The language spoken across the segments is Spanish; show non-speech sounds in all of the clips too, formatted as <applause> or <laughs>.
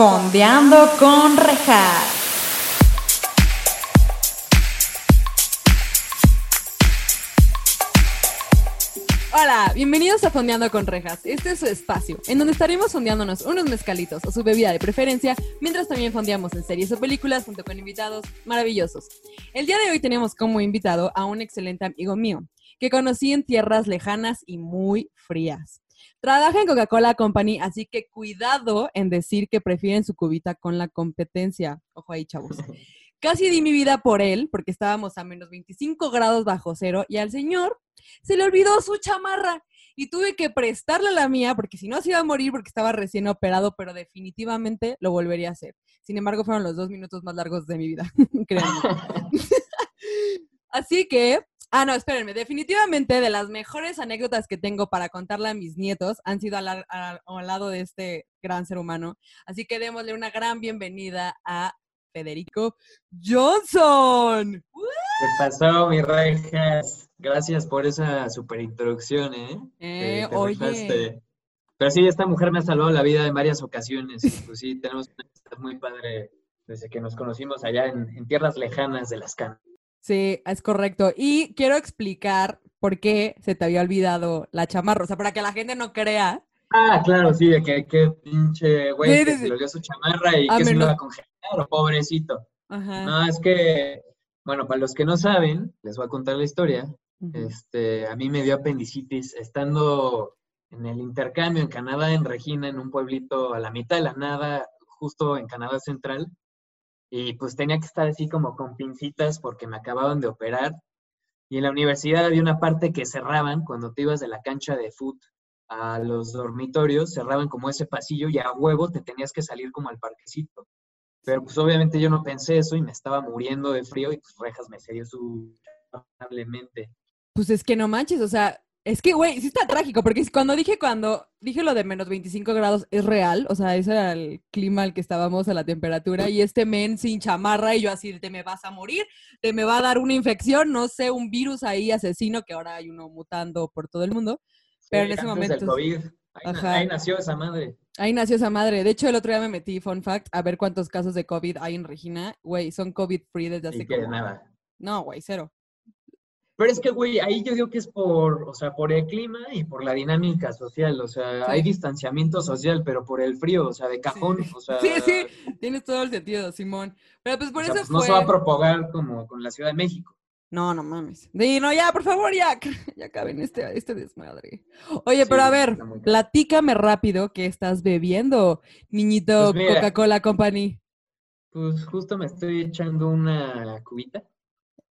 Fondeando con Rejas. Hola, bienvenidos a Fondeando con Rejas. Este es su espacio, en donde estaremos fondeándonos unos mezcalitos o su bebida de preferencia, mientras también fondeamos en series o películas junto con invitados maravillosos. El día de hoy tenemos como invitado a un excelente amigo mío, que conocí en tierras lejanas y muy frías. Trabaja en Coca-Cola Company, así que cuidado en decir que prefieren su cubita con la competencia. Ojo ahí, chavos. <laughs> Casi di mi vida por él, porque estábamos a menos 25 grados bajo cero, y al señor se le olvidó su chamarra y tuve que prestarle la mía porque si no se iba a morir porque estaba recién operado, pero definitivamente lo volvería a hacer. Sin embargo, fueron los dos minutos más largos de mi vida, <laughs> créanme. <laughs> Así que, ah, no, espérenme, definitivamente de las mejores anécdotas que tengo para contarle a mis nietos han sido al, al- al lado de este gran ser humano. Así que démosle una gran bienvenida a Federico Johnson. ¿Qué pasó, mi rejas? Gracias por esa super introducción, ¿eh? Eh, Te- te oye. Pero sí, esta mujer me ha salvado la vida en varias ocasiones. Pues sí, tenemos una muy padre desde que nos conocimos allá en, en tierras lejanas de las canas. Sí, es correcto. Y quiero explicar por qué se te había olvidado la chamarra. O sea, para que la gente no crea. Ah, claro, sí, de que, que pinche güey Sí, que sí, se le olvidó su chamarra y que se menos- lo iba a congelar, pobrecito. Ajá. No, es que, bueno, para los que no saben, les voy a contar la historia. Este, a mí me dio apendicitis estando en el intercambio en Canadá, en Regina, en un pueblito a la mitad de la nada, justo en Canadá Central. Y pues tenía que estar así como con pincitas porque me acababan de operar. Y en la universidad había una parte que cerraban cuando te ibas de la cancha de foot a los dormitorios, cerraban como ese pasillo y a huevo te tenías que salir como al parquecito. Pero pues obviamente yo no pensé eso y me estaba muriendo de frío y pues Rejas me cedió su. Pues es que no manches, o sea, es que, güey, sí está trágico, porque cuando dije, cuando dije lo de menos 25 grados, es real, o sea, ese era el clima al que estábamos a la temperatura, y este men sin chamarra, y yo así, te me vas a morir, te me va a dar una infección, no sé, un virus ahí asesino, que ahora hay uno mutando por todo el mundo. Pero en ese del momento- COVID. Ahí, na- Ajá. ahí nació esa madre. Ahí nació esa madre. De hecho, el otro día me metí, fun fact, a ver cuántos casos de COVID hay en Regina. Güey, son COVID-free desde hace como... nada. No, güey, cero. Pero es que, güey, ahí yo digo que es por, o sea, por el clima y por la dinámica social. O sea, hay distanciamiento social, pero por el frío, o sea, de cajón. O sea, Sí, sí, tienes todo el sentido, Simón. Pero pues por o sea, eso pues, no fue... se va a propagar como con la Ciudad de México. No, no mames. Sí, no, ya, por favor, ya, <laughs> ya acaben este, este desmadre. Oye, Sí, pero a ver, platícame rápido qué estás bebiendo, niñito Pues. Coca-Cola Company. Pues justo me estoy echando una cubita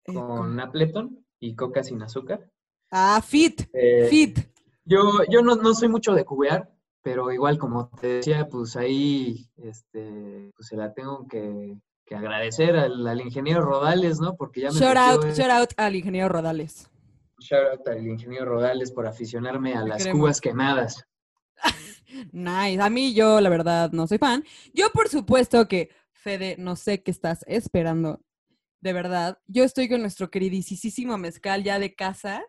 con Appleton y coca sin azúcar. Ah, fit, Eh, fit. Yo, yo no, no soy mucho de cubear, pero igual como te decía, pues ahí este, pues se la tengo que, que agradecer al, al ingeniero Rodales, ¿no? Porque ya me Shout out, en- shout out al ingeniero Rodales. shout out al ingeniero Rodales por aficionarme a las queremos. cubas quemadas. <laughs> Nice. A mí yo, la verdad, no soy fan. Yo, por supuesto que, Fede, no sé qué estás esperando. De verdad. Yo estoy con nuestro queridísimo mezcal ya de casa.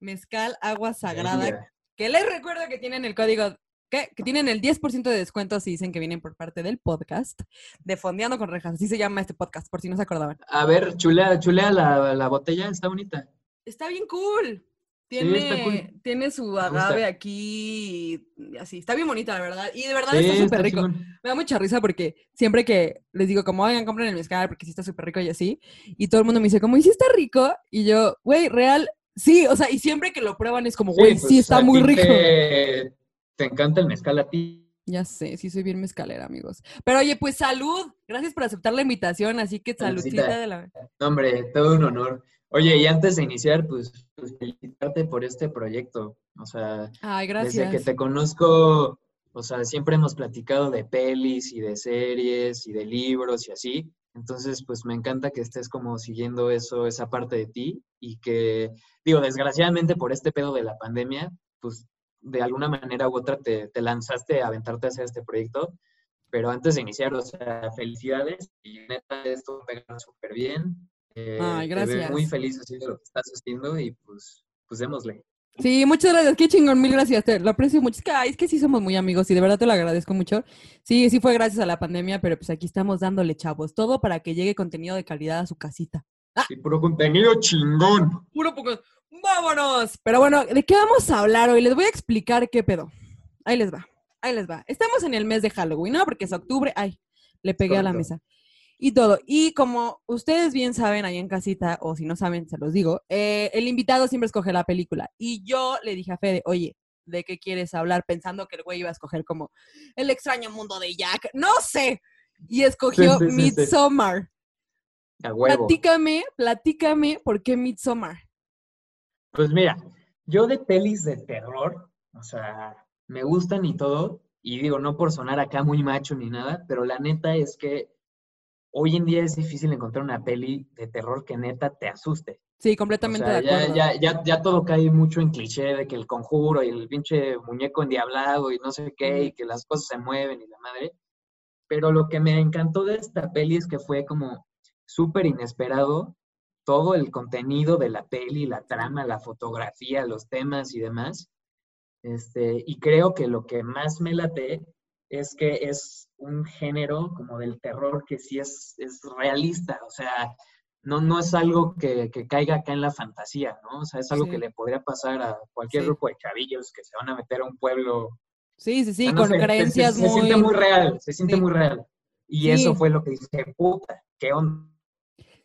Mezcal Agua Sagrada. Que les recuerdo que tienen el código, ¿qué? que tienen el 10% de descuento si dicen que vienen por parte del podcast de Fondeando con Rejas. Así se llama este podcast, por si no se acordaban. A ver, chulea, chulea la, la botella, está bonita. Está bien cool. Sí, Tiene, está cool. tiene su agave aquí, y así. Está bien bonita, la verdad. Y de verdad Sí, está súper está rico. chingón. Me da mucha risa porque siempre que les digo, como, oigan, compren el mezcal porque sí está súper rico y así. Y todo el mundo me dice, como, ¿y si está rico? Y yo, güey, real, sí. O sea, y siempre que lo prueban es como, güey, sí, pues, está a muy rico. Te, te encanta el mezcal a ti. Ya sé, sí soy bien mezcalera, amigos. Pero oye, pues salud. Gracias por aceptar la invitación. Así que Saludcita. de la... No, Hombre, todo un honor. Oye, y antes de iniciar, pues, pues, felicitarte por este proyecto. O sea, Ay, desde que te conozco, o sea, siempre hemos platicado de pelis y de series y de libros y así. Entonces, pues me encanta que estés como siguiendo eso, esa parte de ti y que, digo, desgraciadamente por este pedo de la pandemia, pues de alguna manera u otra te, te lanzaste a aventarte a hacer este proyecto. Pero antes de iniciar, o sea, felicidades y neta, esto pega súper bien. Eh, Ay, te veo muy gracias. feliz haciendo lo que estás haciendo y pues, pues démosle. Sí, muchas gracias. Qué chingón, mil gracias. Te lo aprecio mucho. Es que, ay, es que sí somos muy amigos y de verdad te lo agradezco mucho. Sí, sí fue gracias a la pandemia, pero pues aquí estamos dándole, chavos. Todo para que llegue contenido de calidad a su casita. Y puro contenido chingón. Puro poco. ¡Vámonos! Pero bueno, ¿de qué vamos a hablar hoy? Les voy a explicar qué pedo. Ahí les va. Ahí les va. Estamos en el mes de Halloween, ¿no? Porque es octubre. Ay, le pegué a la mesa. Y todo. Y como ustedes bien saben ahí en casita, o si no saben, se los digo, eh, el invitado siempre escoge la película. Y yo le dije a Fede, oye, ¿de qué quieres hablar? Pensando que el güey iba a escoger como el extraño mundo de Jack. No sé. Y escogió Sí, sí, sí, sí. Midsommar. A huevo. Platícame, platícame por qué Midsommar. Pues mira, yo de pelis de terror, o sea, me gustan y todo, y digo, no por sonar acá muy macho ni nada, pero la neta es que hoy en día es difícil encontrar una peli de terror que neta te asuste. Sí, O completamente sea, de ya, acuerdo. ya, ya, ya todo cae mucho en cliché de que el conjuro y el pinche muñeco endiablado y no sé qué, y que las cosas se mueven y la madre. Pero lo que me encantó de esta peli es que fue como súper inesperado todo el contenido de la peli, la trama, la fotografía, los temas y demás. Este, y creo que lo que más me late es que es un género como del terror que sí es, es realista, o sea, no, no es algo que, que caiga acá en la fantasía, ¿no? O sea, es algo Sí. que le podría pasar a cualquier Sí. grupo de chavillos que se van a meter a un pueblo. Sí, sí, sí, no con sé, se- se- creencias se, muy... siente muy real, se siente Sí. muy real. Y eso fue lo que dije, puta, ¿qué onda?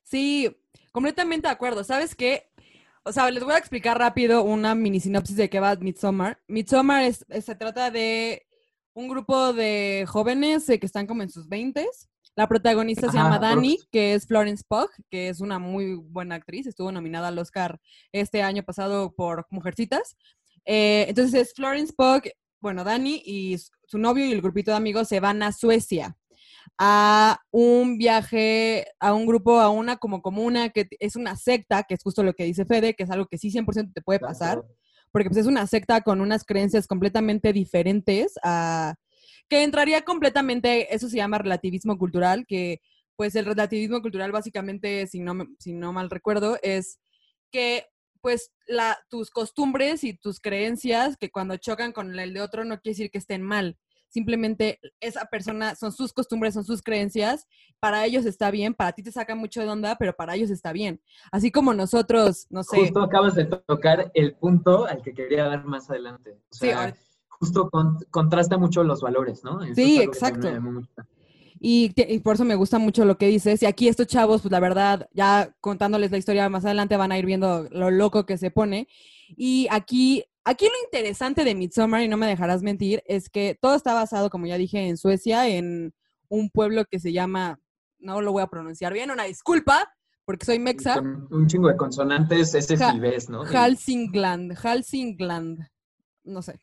Sí, completamente de acuerdo. ¿Sabes qué? O sea, les voy a explicar rápido una mini sinopsis de qué va Midsommar. Midsommar es, es- se trata de un grupo de jóvenes eh, que están como en sus 20 La protagonista se Ajá, llama Dani, que es Florence Pugh, que es una muy buena actriz. Estuvo nominada al Oscar este año pasado por Mujercitas. Eh, entonces es Florence Pugh, bueno, Dani y su- novio y el grupito de amigos se van a Suecia a un viaje, a un grupo, a una como comuna que es una secta, que es justo lo que dice Fede, que es algo que sí 100% te puede pasar, porque pues es una secta con unas creencias completamente diferentes a que entraría completamente, eso se llama relativismo cultural, que pues el relativismo cultural básicamente, si no, si no mal recuerdo, es que pues la, tus costumbres y tus creencias que cuando chocan con el de otro no quiere decir que estén mal. Simplemente esa persona, son sus costumbres, son sus creencias, para ellos está bien, para ti te saca mucho de onda, pero para ellos está bien. Así como nosotros, no sé, Justo acabas de tocar el punto al que quería dar más adelante. O Sí, sea, justo con- contrasta mucho los valores, ¿no? Eso Sí, exacto. Y, te- y por eso me gusta mucho lo que dices. Y aquí estos chavos, pues la verdad, ya contándoles la historia más adelante, van a ir viendo lo loco que se pone. Y aquí, aquí lo interesante de Midsommar, y no me dejarás mentir, es que todo está basado, como ya dije, en Suecia, en un pueblo que se llama, no lo voy a pronunciar bien, una disculpa, porque soy mexa, Con un chingo de consonantes, ese Ja- ¿no? Hälsingland, Hälsingland, no sé.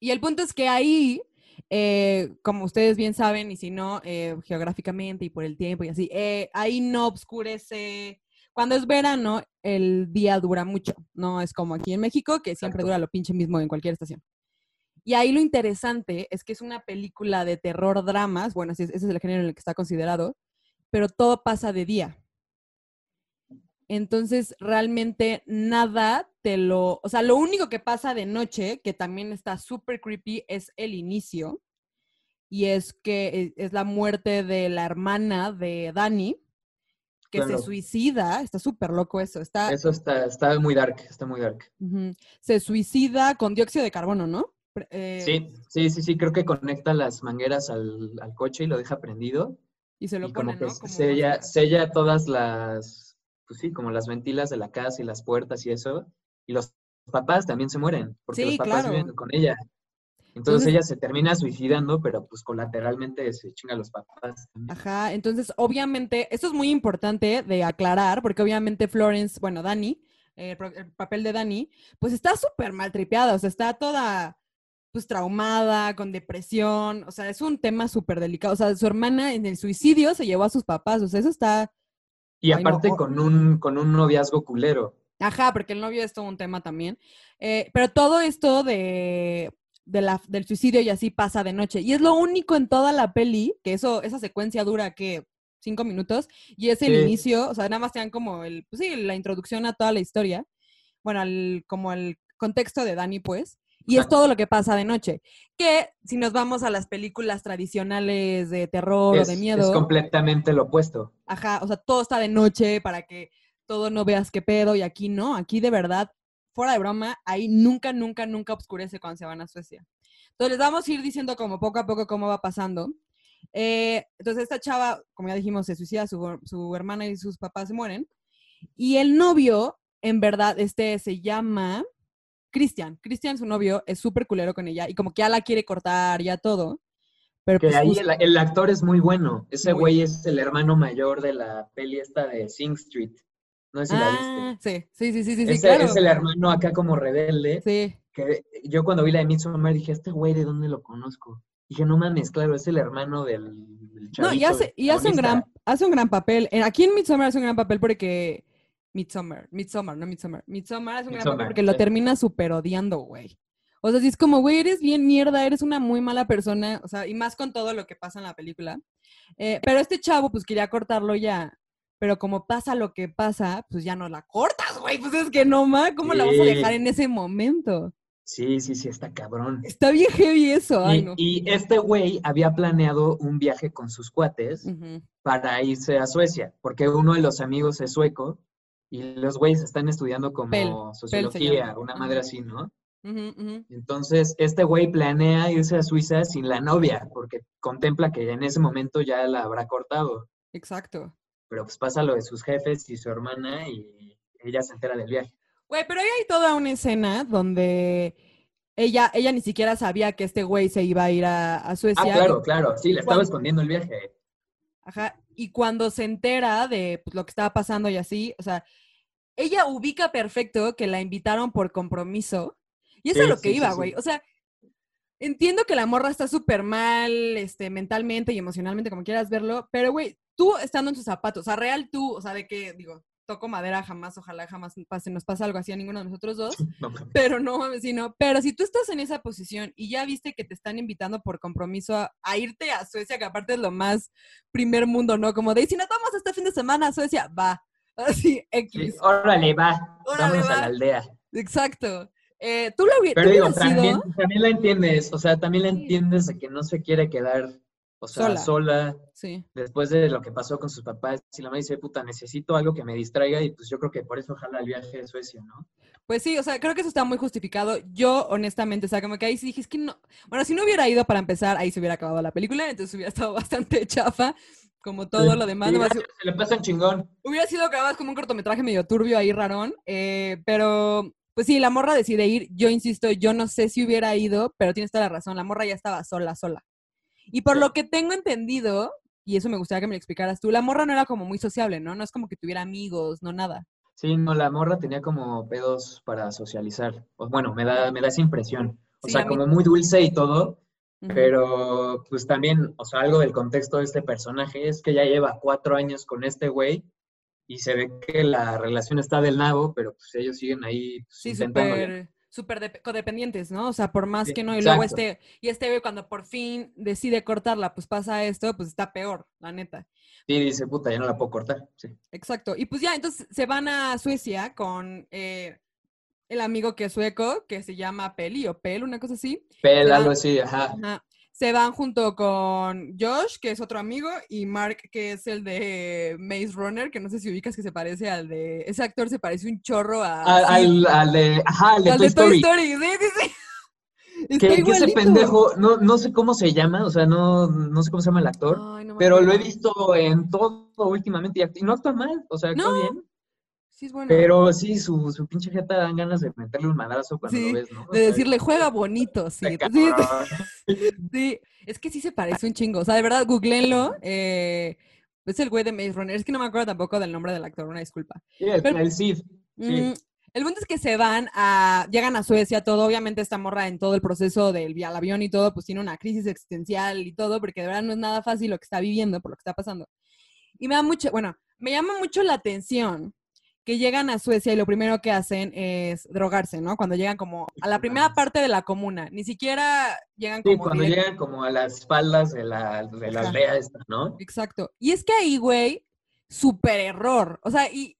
Y el punto es que ahí, eh, como ustedes bien saben, y si no, eh, geográficamente y por el tiempo y así, eh, ahí no oscurece. Cuando es verano, el día dura mucho. No es como aquí en México, que siempre Exacto. dura lo pinche mismo en cualquier estación. Y ahí lo interesante es que es una película de terror dramas, bueno, ese es el género en el que está considerado, pero todo pasa de día. Entonces, realmente nada te lo, o sea, lo único que pasa de noche, que también está súper creepy, es el inicio. Y es que e- es la muerte de la hermana de Dani, que se suicida. Está súper loco eso. Está, Eso está, está muy dark, está muy dark. Se suicida con dióxido de carbono, ¿no? Eh, Sí, sí, sí, sí, creo que conecta las mangueras al, al coche y lo deja prendido. Y se lo y como pone, ¿no? Como sella, sella todas las, pues sí, como las ventilas de la casa y las puertas y eso. Y los papás también se mueren, porque Sí, los papás claro. viven con ella. Entonces- Entonces ella se termina suicidando, pero pues colateralmente se chinga los papás. Ajá, entonces obviamente, esto es muy importante de aclarar, porque obviamente Florence, bueno, Dani, eh, el, papel de Dani, pues está súper mal tripeada, o sea, está toda pues traumada, con depresión, o sea, es un tema súper delicado, o sea, su hermana en el suicidio se llevó a sus papás, o sea, eso está, Y Ay, no, aparte con un, con un noviazgo culero. ajá, porque el novio es todo un tema también, Eh, pero todo esto de, de la, del suicidio y así pasa de noche, y es lo único en toda la peli, que eso, esa secuencia dura que cinco minutos, y es el Sí. inicio, o sea, nada más te dan como el, pues sí, la introducción a toda la historia, bueno, al, como el contexto de Dani, pues. Y es todo lo que pasa de noche. Que si nos vamos a las películas tradicionales de terror o de miedo. Es completamente lo opuesto. Ajá, o sea, todo está de noche para que todo no veas qué pedo. Y aquí no, aquí de verdad, fuera de broma, ahí nunca, nunca, nunca oscurece cuando se van a Suecia. Entonces les vamos a ir diciendo como poco a poco cómo va pasando. Eh, entonces esta chava, como ya dijimos, se suicida, su, su hermana y sus papás se mueren. Y el novio, en verdad, este se llama Cristian. Cristian, su novio, es súper culero con ella y como que ya la quiere cortar, ya todo. Pero que pues ahí el, actor es muy bueno. Ese güey es el hermano mayor de la peli esta de Sing Street. No sé si la viste. Ah, sí, sí, sí, sí. sí Es el hermano acá como rebelde. Sí. Que yo cuando vi la de Midsommar dije, este güey, ¿de dónde lo conozco? Dije, no mames, claro, es el hermano del, No, y hace, y hace un gran, hace un gran papel. Aquí en Midsommar hace un gran papel porque Midsommar, Midsommar, no Midsommar. Midsommar es un gran papel porque lo termina super odiando, güey. O sea, si es como, güey, eres bien mierda, eres una muy mala persona, o sea, y más con todo lo que pasa en la película. Eh, pero este chavo, pues quería cortarlo ya, pero como pasa lo que pasa, pues ya no la cortas, güey, pues es que no, ma, ¿cómo la vas a dejar en ese momento? Sí, sí, sí, está cabrón. Está bien heavy eso, ay, y, no. y este güey había planeado un viaje con sus cuates para irse a Suecia, porque uno de los amigos es sueco y los güeyes están estudiando como sociología, una madre así, ¿no? Entonces, este güey planea irse a Suiza sin la novia, porque contempla que en ese momento ya la habrá cortado. Exacto. Pero pues pasa lo de sus jefes y su hermana y ella se entera del viaje. Güey, pero ahí hay toda una escena donde ella, ella ni siquiera sabía que este güey se iba a ir a, Suecia. Ah, claro, claro, sí, le estaba escondiendo el viaje. Ajá, y cuando se entera de pues, lo que estaba pasando y así, o sea, ella ubica perfecto que la invitaron por compromiso. Y eso es lo que iba, güey. o sea, entiendo que la morra está súper mal, este, mentalmente y emocionalmente, como quieras verlo, pero, güey, tú estando en sus zapatos, o sea, real tú, o sea, de que, digo, toco madera, jamás, ojalá jamás pase, nos pasa algo así a ninguno de nosotros dos, <laughs> pero no mames, no, pero si tú estás en esa posición y ya viste que te están invitando por compromiso a, irte a Suecia, que aparte es lo más primer mundo, ¿no? Como de, si no vamos este fin de semana a Suecia, va, <laughs> Así, X. órale, va. Vamos a la aldea. Exacto. Eh, ¿Tú lo Pero digo, también, también, la entiendes, o sea, también la entiendes de que no se quiere quedar, o sea, sola. sí. Después de lo que pasó con sus papás, si la mamá dice, puta, necesito algo que me distraiga, y pues yo creo que por eso ojalá el viaje de Suecia, ¿no? Pues sí, o sea, creo que eso está muy justificado. Yo, honestamente, o sea, como que ahí sí dije, es que no. Bueno, si no hubiera ido para empezar, ahí se hubiera acabado la película, entonces hubiera <laughs> estado bastante chafa como todo lo demás. se le pasa chingón. Hubiera sido más como un cortometraje medio turbio ahí, rarón. Eh, pero, pues sí, la morra decide ir. Yo insisto, yo no sé si hubiera ido, pero tienes toda la razón. La morra ya estaba sola, sola. Y por lo que tengo entendido, y eso me gustaría que me lo explicaras tú, la morra no era como muy sociable, ¿no? No es como que tuviera amigos, no nada. Sí, no, la morra tenía como pedos para socializar. Bueno, me da, me da esa impresión. O sea, como muy dulce y todo, pero pues también, o sea, algo del contexto de este personaje es que ya lleva cuatro años con este güey y se ve que la relación está del nabo, pero pues ellos siguen ahí pues, sí, súper súper codependientes, ¿no? O sea, por más que no, y luego este, y este cuando por fin decide cortarla, pues pasa esto, pues está peor, la neta. Sí, dice, puta, ya no la puedo cortar, sí. Exacto, y pues ya, entonces se van a Suecia con eh, el amigo que es sueco, que se llama Peli o Pel, una cosa así. Pel, algo así, ajá. Se van junto con Josh, que es otro amigo, y Mark, que es el de Maze Runner, que no sé si ubicas que se parece al de... Ese actor se parece un chorro a... Al, al, de... Ajá, al de, Toy, Story. Story. Sí, sí, sí. <laughs> Que, ese pendejo, no, no sé cómo se llama, o sea, no, no sé cómo se llama el actor, pero lo he visto en todo últimamente y no actúa mal, o sea, actúa bien. Pero sí, su, su pinche jeta dan ganas de meterle un madrazo cuando lo ves, ¿no? de decirle, juega bonito, sí. <laughs> Sí, es que sí se parece un chingo. O sea, de verdad, googleenlo. Eh, es el güey de Maze Runner. Es que no me acuerdo tampoco del nombre del actor, una disculpa. Sí, el, el Cid. Mm, el punto es que se van a, llegan a Suecia, todo, obviamente esta morra en todo el proceso del al avión y todo, pues tiene una crisis existencial y todo, porque de verdad no es nada fácil lo que está viviendo, por lo que está pasando. Y me da mucho, bueno, me llama mucho la atención que llegan a Suecia y lo primero que hacen es drogarse, ¿no? Cuando llegan como a la primera parte de la comuna, ni siquiera llegan como... Cuando llegan como a las faldas de la, de la aldea esta, ¿no? Exacto. Y es que ahí, güey, súper error. O sea, y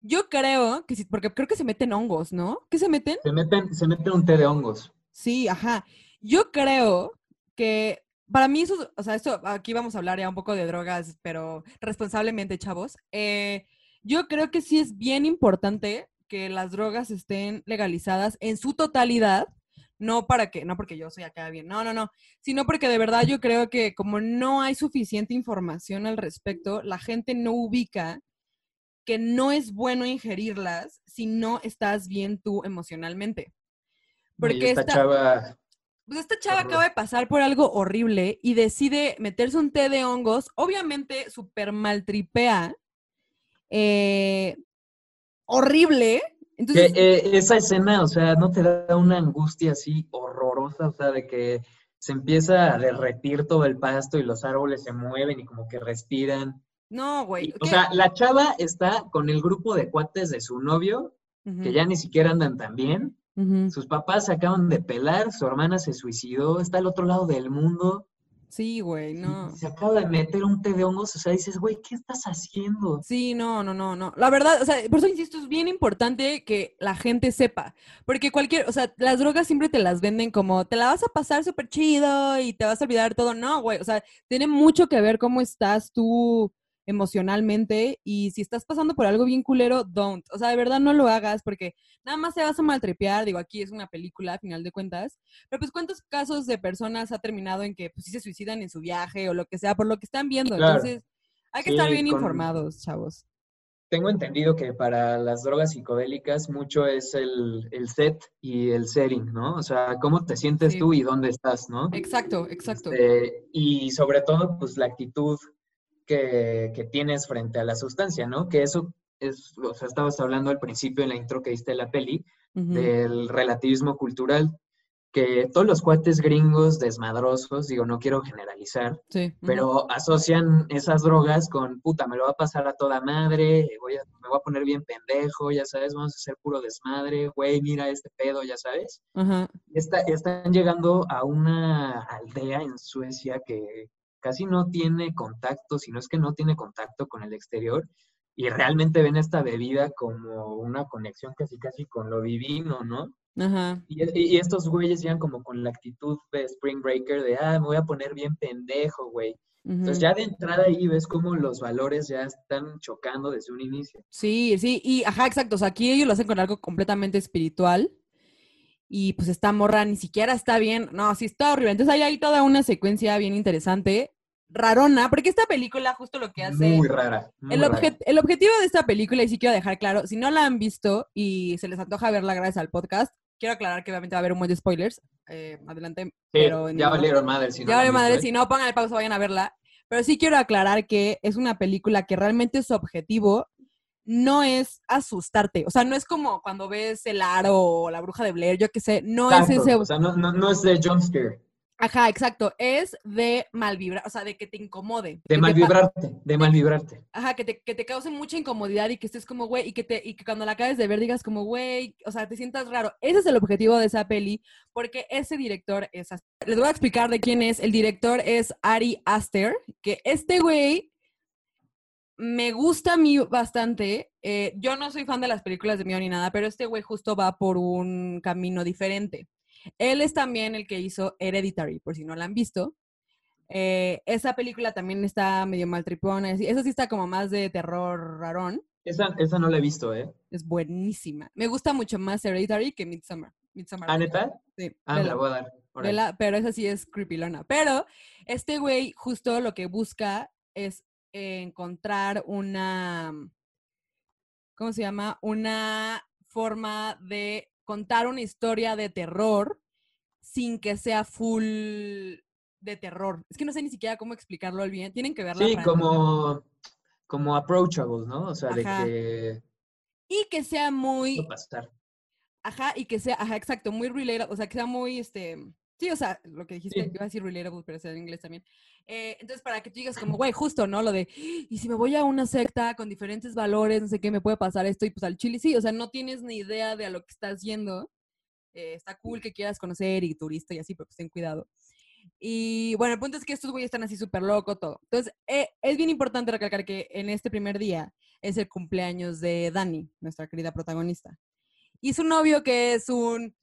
Yo creo que sí, porque creo que se meten hongos, ¿no? ¿Qué se meten? Se meten, se meten un té de hongos. Sí, ajá. Yo creo que para mí eso, o sea, esto, aquí vamos a hablar ya un poco de drogas, pero responsablemente, chavos. Eh, yo creo que sí es bien importante que las drogas estén legalizadas en su totalidad, no para que, no porque yo soy acá bien, no, no, no, sino porque de verdad yo creo que como no hay suficiente información al respecto, la gente no ubica que no es bueno ingerirlas si no estás bien tú emocionalmente. Porque esta, chava... Pues esta chava acaba de pasar por algo horrible y decide meterse un té de hongos, obviamente súper maltripea, eh, horrible. Entonces, eh, esa escena, o sea, ¿no te da una angustia así horrorosa? O sea, de que se empieza a derretir todo el pasto y los árboles se mueven y como que respiran. No, güey. O sea, la chava está con el grupo de cuates de su novio, que ya ni siquiera andan tan bien. Sus papás se acaban de pelar, su hermana se suicidó, está al otro lado del mundo. Sí, güey, no. Se acaba de meter un té de hongos, o sea, dices, güey, ¿qué estás haciendo? Sí, no, no, no, no. La verdad, o sea, por eso insisto, es bien importante que la gente sepa, porque cualquier, o sea, las drogas siempre te las venden como, te la vas a pasar súper chido y te vas a olvidar todo. No, güey, o sea, tiene mucho que ver cómo estás tú emocionalmente y si estás pasando por algo bien culero, don't. O sea, de verdad no lo hagas porque nada más te vas a maltrepear. Digo, aquí es una película, a final de cuentas. Pero pues, ¿cuántos casos de personas ha terminado en que pues sí se suicidan en su viaje o lo que sea por lo que están viendo? Entonces, hay que estar bien informados, chavos. Tengo entendido que para las drogas psicodélicas mucho es el, set y el setting, ¿no? O sea, cómo te sientes tú y dónde estás, ¿no? Exacto, exacto. Este, y sobre todo, pues la actitud que, tienes frente a la sustancia, ¿no? Que eso es, o sea, estabas hablando al principio en la intro que diste de la peli, del relativismo cultural, que todos los cuates gringos desmadrosos, digo, no quiero generalizar, pero asocian esas drogas con, puta, me lo va a pasar a toda madre, voy a, me voy a poner bien pendejo, ya sabes, vamos a hacer puro desmadre, güey, mira este pedo, ya sabes. están llegando a una aldea en Suecia que, casi no tiene contacto, si no es que no tiene contacto con el exterior, y realmente ven esta bebida como una conexión casi casi con lo divino, ¿no? Ajá. Y, estos güeyes llegan como con la actitud de Spring Breaker de, ah, me voy a poner bien pendejo, güey. Entonces ya de entrada ahí ves como los valores ya están chocando desde un inicio. Sí, sí, y ajá, exacto. O sea, aquí ellos lo hacen con algo completamente espiritual y pues esta morra ni siquiera está bien, no, sí está horrible. Entonces ahí hay toda una secuencia bien interesante, rarona, porque esta película justo lo que hace... Muy rara. el, el, objetivo de esta película, y sí quiero dejar claro, si no la han visto y se les antoja verla gracias al podcast, quiero aclarar que obviamente va a haber un montón de spoilers, eh, adelante. pero ya valieron madre, si no. Ya valieron madre, ¿eh? si no, pongan el pausa, vayan a verla. Pero sí quiero aclarar que es una película que realmente su objetivo no es asustarte. O sea, no es como cuando ves el aro o la bruja de Blair, yo qué sé, no es ese. O sea, no, no, es de jumpscare. Ajá, exacto. Es de mal vibrar, o sea, de que te incomode. De mal vibrarte, de mal vibrarte. Ajá, que te, que te cause mucha incomodidad y que estés como, güey, y que te, y que cuando la acabes de ver digas como, güey, o sea, te sientas raro. Ese es el objetivo de esa peli, porque ese director es así. Les voy a explicar de quién es. El director es Ari Aster, que este güey me gusta a mí bastante. Eh, yo no soy fan de las películas de miedo ni nada, pero este güey justo va por un camino diferente. Él es también el que hizo Hereditary, por si no la han visto. Eh, esa película también está medio mal tripona. Esa sí está como más de terror rarón. Esa, esa no la he visto, ¿eh? Es buenísima. Me gusta mucho más Hereditary que Midsommar. ¿Ah, neta? Sí. Ah, la voy a dar. pero esa sí es creepy lona. Pero este güey justo lo que busca es encontrar una, ¿cómo se llama? Una forma de contar una historia de terror sin que sea full de terror. Es que no sé ni siquiera cómo explicarlo bien. Tienen que verla. Sí, como, como approachable, ¿no? O sea, de que... Y que sea muy... Pasar. Ajá, y que sea, ajá, exacto, muy relatable, o sea, que sea muy, este, Sí, o sea, lo que dijiste, iba a decir relatable, pero sea en inglés también. Eh, entonces, para que tú digas como, güey, justo, ¿no? Lo de, y si me voy a una secta con diferentes valores, no sé qué, me puede pasar esto, y pues al chile sí, o sea, no tienes ni idea de a lo que estás yendo. Eh, está cool que quieras conocer y turista y así, pero pues ten cuidado. Y bueno, el punto es que estos güeyes están así súper locos, todo. Entonces, eh, es bien importante recalcar que en este primer día es el cumpleaños de Dani, nuestra querida protagonista. Y su novio, que es un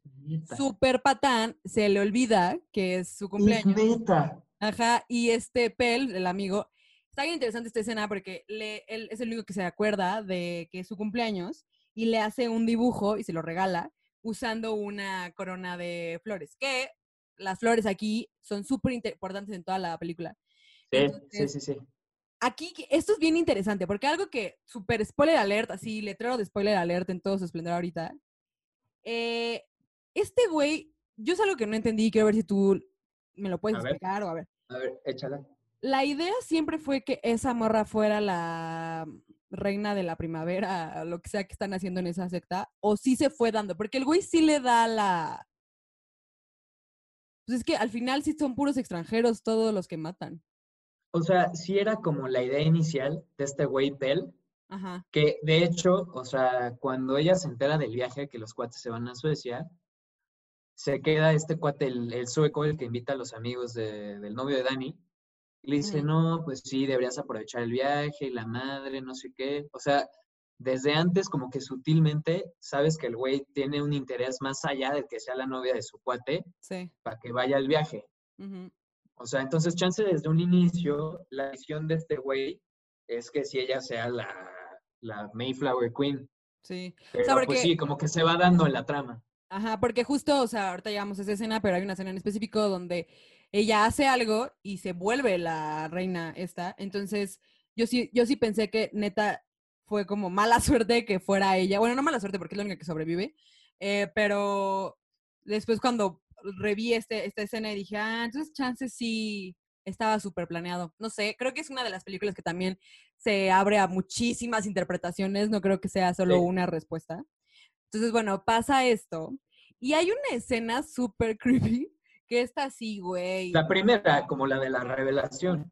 súper patán, se le olvida que es su cumpleaños. neta. Ajá, y este Pel, el amigo, está bien interesante esta escena porque le, él es el único que se acuerda de que es su cumpleaños y le hace un dibujo y se lo regala usando una corona de flores, que las flores aquí son súper importantes en toda la película. Sí, sí, sí, sí. Aquí, esto es bien interesante, porque algo que super spoiler alert, así, letrero de spoiler alert en todo su esplendor ahorita. Eh, este güey, yo es algo que no entendí quiero ver si tú me lo puedes explicar o a ver. A ver, échala. La idea siempre fue que esa morra fuera la reina de la primavera, lo que sea que están haciendo en esa secta, o sí se fue dando, porque el güey sí le da la, pues es que al final sí son puros extranjeros todos los que matan. O sea, sí era como la idea inicial de este güey Pell, que de hecho, o sea, cuando ella se entera del viaje, que los cuates se van a Suecia, se queda este cuate, el, sueco, el que invita a los amigos del novio de Dani, y le dice, no, pues sí, deberías aprovechar el viaje y la madre, no sé qué. O sea, desde antes como que sutilmente sabes que el güey tiene un interés más allá de que sea la novia de su cuate para que vaya al viaje. O sea, entonces chance desde un inicio la visión de este güey es que si ella sea la, la Mayflower Queen. Sí. Pero pues sí, como que se va dando en la trama. Ajá, porque justo, o sea, ahorita llegamos a esa escena, pero hay una escena en específico donde ella hace algo y se vuelve la reina esta. Entonces, yo sí, yo sí pensé que neta fue como mala <laughs> suerte que fuera ella. Bueno, no mala suerte porque es la única que sobrevive, eh, pero después cuando reví este, esta escena y dije, ah, entonces chances sí estaba súper planeado. No sé, creo que es una de las películas que también se abre a muchísimas interpretaciones, no creo que sea solo una respuesta. Entonces, bueno, pasa esto. Y hay una escena súper <laughs> creepy que está así, güey. La primera, como la de la revelación.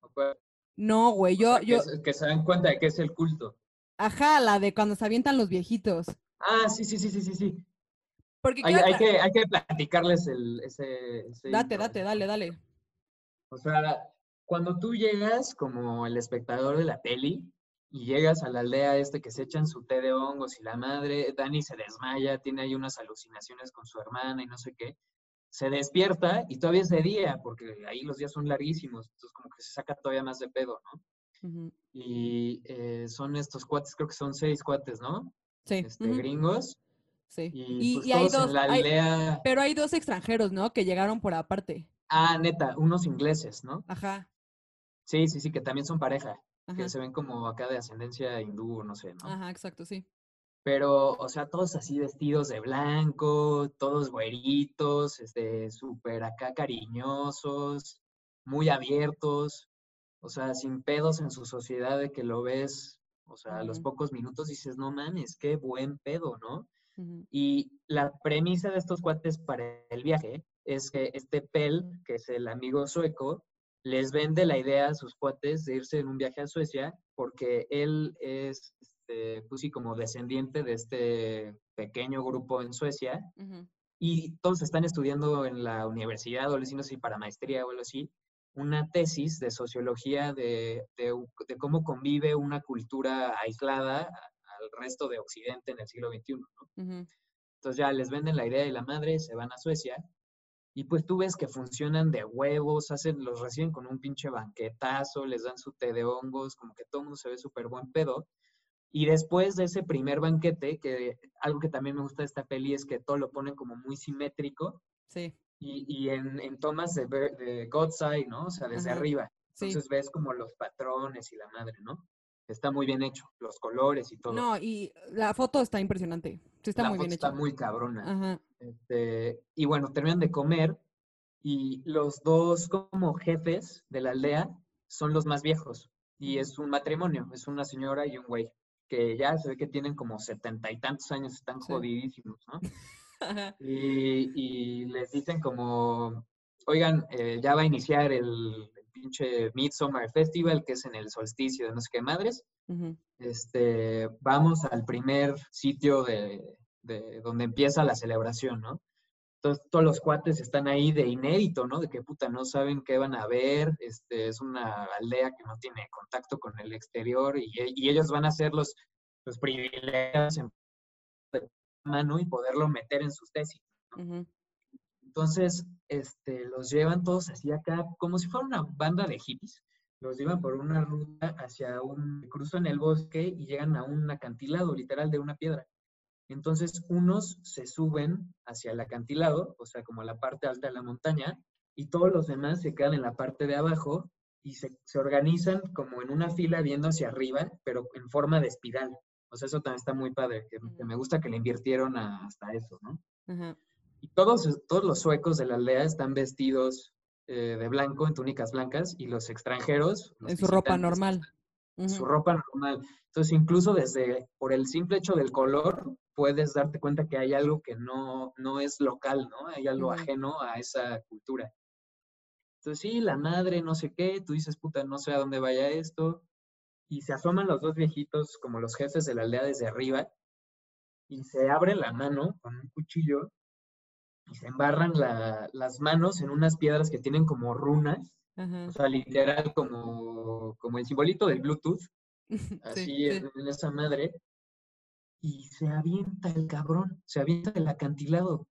No, güey, yo... yo... que, se dan cuenta de que es el culto. Ajá, la de cuando se avientan los viejitos. Ah, sí, sí, sí, sí, sí, sí. Porque hay, hay, que, hay que platicarles el, ese, Date, date, dale, dale. O sea, cuando tú llegas como el espectador de la peli y llegas a la aldea este que se echan su té de hongos y la madre, Dani se desmaya, tiene ahí unas alucinaciones con su hermana y no sé qué, se despierta y todavía es de día, porque ahí los días son larguísimos, entonces como que se saca todavía más de pedo, ¿no? Y eh, son estos cuates, creo que son seis cuates, ¿no? Sí. Este, Gringos. Sí. Y, pues, hay dos. pero hay dos extranjeros, ¿no? Que llegaron por aparte. Ah, neta, unos ingleses, ¿no? Ajá. Sí, sí, sí, que también son pareja. Que se ven como acá de ascendencia hindú, no sé, ¿no? Ajá, exacto, sí. Pero, o sea, todos así vestidos de blanco, todos güeritos, este, súper acá cariñosos, muy abiertos o sea, sin pedos en su sociedad de que lo ves, o sea, a los pocos minutos dices, no mames, qué buen pedo, ¿no? Y la premisa de estos cuates para el viaje es que este Pel, que es el amigo sueco, les vende la idea a sus cuates de irse en un viaje a Suecia porque él es, este, pues sí, como descendiente de este pequeño grupo en Suecia y todos están estudiando en la universidad o no sé para maestría o algo así una tesis de sociología de, de, cómo convive una cultura aislada al resto de Occidente en el siglo XXI. ¿no? Entonces ya les venden la idea de la madre, se van a Suecia y pues tú ves que funcionan de huevos, hacen, los reciben con un pinche banquetazo, les dan su té de hongos, como que todo el mundo se ve súper buen pedo. Y después de ese primer banquete, que algo que también me gusta de esta peli es que todo lo ponen como muy simétrico. Sí y, y en, en, tomas de, de God's Eye, ¿no? O sea, desde arriba. Entonces ves como los patrones y la madre, ¿no? Está muy bien hecho, los colores y todo. No, y la foto está impresionante. Sí, está muy bien está muy cabrona. Este, y bueno, terminan de comer y los dos como jefes de la aldea son los más viejos. Y es un matrimonio, es una señora y un güey, que ya se ve que tienen como setenta y tantos años, están jodidísimos, ¿no? <laughs> y, les dicen como, oigan, eh, ya va a iniciar el, pinche Midsummer Festival, que es en el solsticio de no sé qué madres. este, vamos al primer sitio de, donde empieza la celebración, ¿no? Entonces, todos los cuates están ahí de inédito, ¿no? De que puta, no saben qué van a ver. Este, es una aldea que no tiene contacto con el exterior y, y ellos van a ser los, los privilegios en mano y poderlo meter en sus tesis. Entonces, este, los llevan todos así acá, como si fuera una banda de hippies. Los llevan por una ruta hacia un, cruzan el bosque y llegan a un acantilado, literal, de una piedra. Entonces, unos se suben hacia el acantilado, o sea, como la parte alta de la montaña, y todos los demás se quedan en la parte de abajo y se, se organizan como en una fila viendo hacia arriba, pero en forma de espiral. O sea, eso también está muy padre, que, me gusta que le invirtieron hasta eso, ¿no? Y todos, todos los suecos de la aldea están vestidos eh, de blanco, en túnicas blancas, y los extranjeros... en su ropa normal. Su ropa normal. Entonces, incluso desde, por el simple hecho del color, puedes darte cuenta que hay algo que no, no es local, ¿no? Hay algo ajeno a esa cultura. Entonces, sí, la madre, no sé qué, tú dices, puta, no sé a dónde vaya esto, y se asoman los dos viejitos como los jefes de la aldea desde arriba y se abre la mano con un cuchillo y se embarran las manos en unas piedras que tienen como runas, o sea, literal como, como el simbolito del Bluetooth, <laughs> así En, esa madre, y se avienta el cabrón, se avienta el acantilado.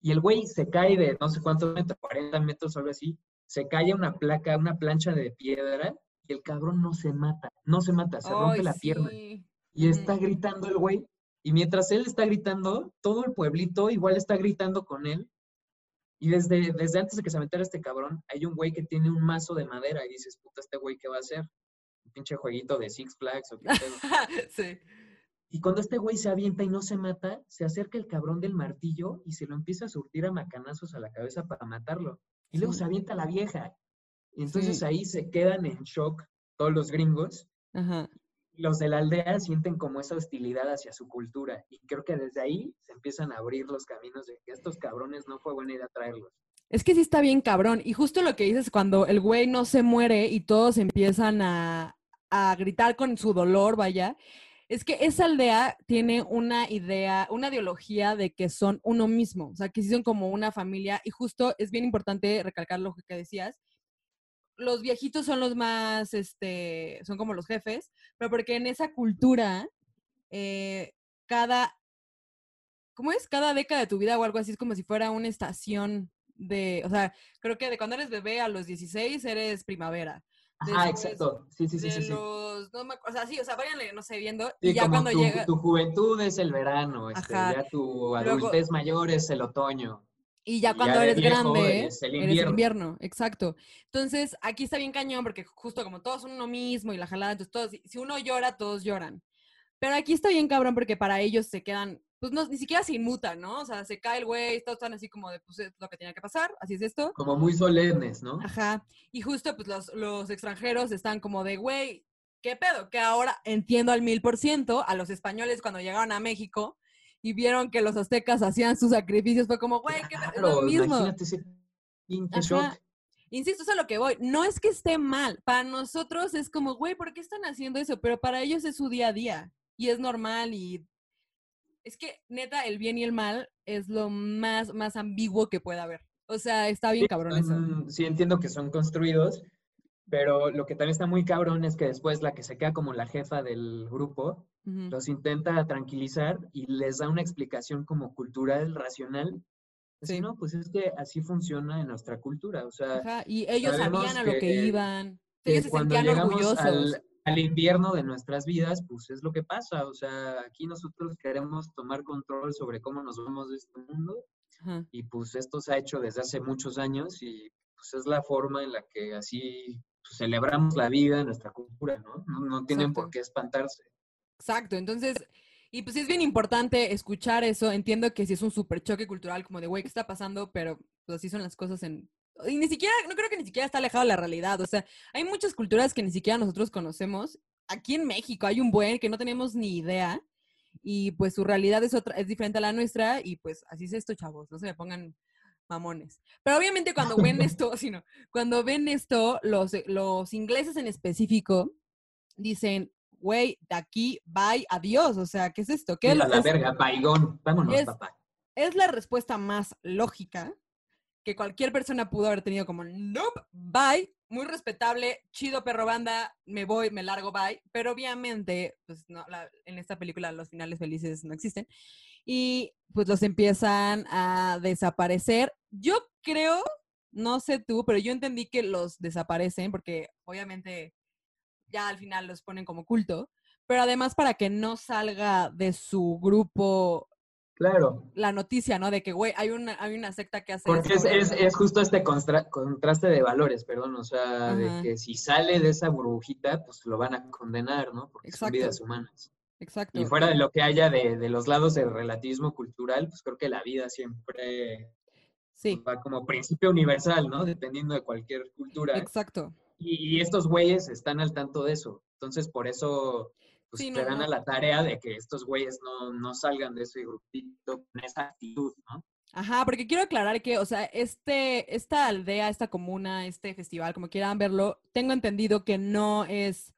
Y el güey se cae de no sé cuántos metros, 40 metros o algo así, se cae una placa, una plancha de piedra y el cabrón no se mata, no se mata, se rompe la pierna. Y está gritando el güey. Y mientras él está gritando, todo el pueblito igual está gritando con él. Y desde, desde antes de que se metiera este cabrón, hay un güey que tiene un mazo de madera y dices, puta, este güey, ¿qué va a hacer? Un pinche jueguito de Six Flags o qué <laughs> sí. Y cuando este güey se avienta y no se mata, se acerca el cabrón del martillo y se lo empieza a surtir a macanazos a la cabeza para matarlo. Y luego se avienta la vieja. Y entonces ahí se quedan en shock todos los gringos. Los de la aldea sienten como esa hostilidad hacia su cultura. Y creo que desde ahí se empiezan a abrir los caminos de que estos cabrones no fue buena idea traerlos. Es que sí está bien cabrón. Y justo lo que dices, cuando el güey no se muere y todos empiezan a, a gritar con su dolor, vaya, es que esa aldea tiene una idea, una ideología de que son uno mismo, o sea, que sí son como una familia y justo es bien importante recalcar lo que decías, los viejitos son los más, este, son como los jefes, pero porque en esa cultura, eh, cada, ¿cómo es? Cada década de tu vida o algo así es como si fuera una estación de, o sea, creo que de cuando eres bebé a los 16 eres primavera. Ah, exacto. Sí, sí, sí. sí, los, no me, o sea, sí, o sea, váyanle, no sé, viendo. y ya cuando tu, llega. Tu juventud es el verano, este, ya tu adultez mayor es el otoño. Y ya cuando eres grande, eres el invierno. exacto. Entonces, aquí está bien cañón porque justo como todos son uno mismo y la jalada, entonces todos, si uno llora, todos lloran. Pero aquí está bien cabrón porque para ellos se quedan, pues no, ni siquiera se inmutan, ¿no? O sea, se cae el güey, todos están así como de, pues es lo que tenía que pasar, así es esto. Como muy solemnes, ¿no? Ajá. Y justo, pues los, los extranjeros están como de, güey, ¿qué pedo? Que ahora entiendo al mil por ciento a los españoles cuando llegaron a México y vieron que los aztecas hacían sus sacrificios, fue como, güey, ¿qué es lo mismo. Insisto, es a lo que voy. No es que esté mal. Para nosotros es como, güey, ¿por qué están haciendo eso? Pero para ellos es su día a día y es normal y es que neta el bien y el mal es lo más más ambiguo que pueda haber. O sea, está bien cabrón eso. Sí, entiendo que son construidos, pero lo que también está muy cabrón es que después la que se queda como la jefa del grupo los intenta tranquilizar y les da una explicación como cultural, racional. Sí. no, pues es que así funciona en nuestra cultura. O sea, y ellos sabían a lo que, iban. Ellos se sentían orgullosos. Al, al, invierno de nuestras vidas, pues es lo que pasa. O sea, aquí nosotros queremos tomar control sobre cómo nos vemos de este mundo. Y pues esto se ha hecho desde hace muchos años y pues es la forma en la que así celebramos la vida nuestra cultura, ¿no? No, tienen por qué espantarse. Exacto, entonces, y pues es bien importante escuchar eso. Entiendo que si es un super choque cultural, como de, güey, ¿qué está pasando? Pero pues así son las cosas en... Y ni siquiera, no creo que ni siquiera está alejado de la realidad. O sea, hay muchas culturas que ni siquiera nosotros conocemos. Aquí en México hay un buen que no tenemos ni idea y pues su realidad es otra, es diferente a la nuestra y pues así es esto, chavos, no se me pongan mamones. Pero obviamente cuando ven <laughs> esto, sino cuando ven esto, los, los ingleses en específico dicen, güey, de aquí, bye, adiós. O sea, ¿qué es esto? ¿Qué es la verga, baigón, vámonos, papá. es la respuesta más lógica que cualquier persona pudo haber tenido como, nope, bye, muy respetable, chido perro banda, me voy, me largo, bye. Pero obviamente, pues no, en esta película los finales felices no existen. Y pues los empiezan a desaparecer. Yo creo, no sé tú, pero yo entendí que los desaparecen porque obviamente ya al final los ponen como culto. Pero además para que no salga de su grupo Claro. La noticia, ¿no? De que, güey, hay una, hay una secta que hace Porque es, es, es, justo este contraste de valores, perdón, o sea, de que si sale de esa burbujita, pues lo van a condenar, ¿no? Porque son vidas humanas. Exacto. Y fuera de lo que haya de, de, los lados del relativismo cultural, pues creo que la vida siempre sí. va como principio universal, ¿no? Dependiendo de cualquier cultura. Exacto. Y, y estos güeyes están al tanto de eso. Entonces, por eso pues te dan a la tarea de que estos güeyes no, no salgan de ese grupito con esa actitud, ¿no? Ajá, porque quiero aclarar que, o sea, este, esta aldea, esta comuna, este festival, como quieran verlo, tengo entendido que no es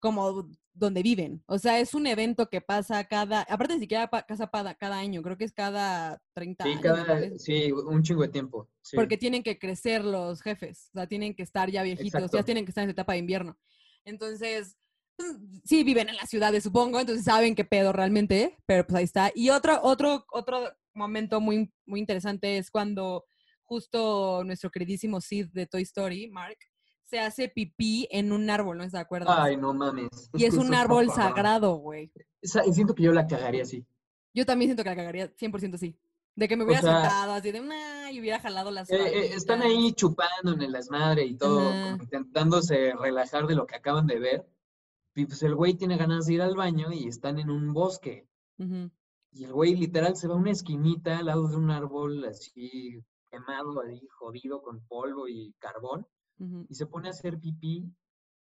como donde viven. O sea, es un evento que pasa cada, aparte ni siquiera pasa cada año, creo que es cada 30 sí, años. Cada, sí, un chingo de tiempo. Porque tienen que crecer los jefes, o sea, tienen que estar ya viejitos, ya tienen que estar en su etapa de invierno. Entonces, sí viven en la ciudad, supongo, entonces saben qué pedo realmente, pero pues ahí está. Y otro, otro, otro momento muy, muy interesante es cuando justo nuestro queridísimo Sid de Toy Story, Mark, se hace pipí en un árbol, ¿no estás de acuerdo? Ay, no mames. Y es un árbol sagrado, güey. Siento que yo la cagaría así. Yo también siento que la cagaría 100% sí. De que me hubiera sentado así de, nah, y hubiera jalado las... Eh, eh, están ahí chupando en el desmadre y todo, intentándose relajar de lo que acaban de ver y pues el güey tiene ganas de ir al baño y están en un bosque. Y el güey literal se va a una esquinita al lado de un árbol así quemado, ahí jodido con polvo y carbón. Y se pone a hacer pipí.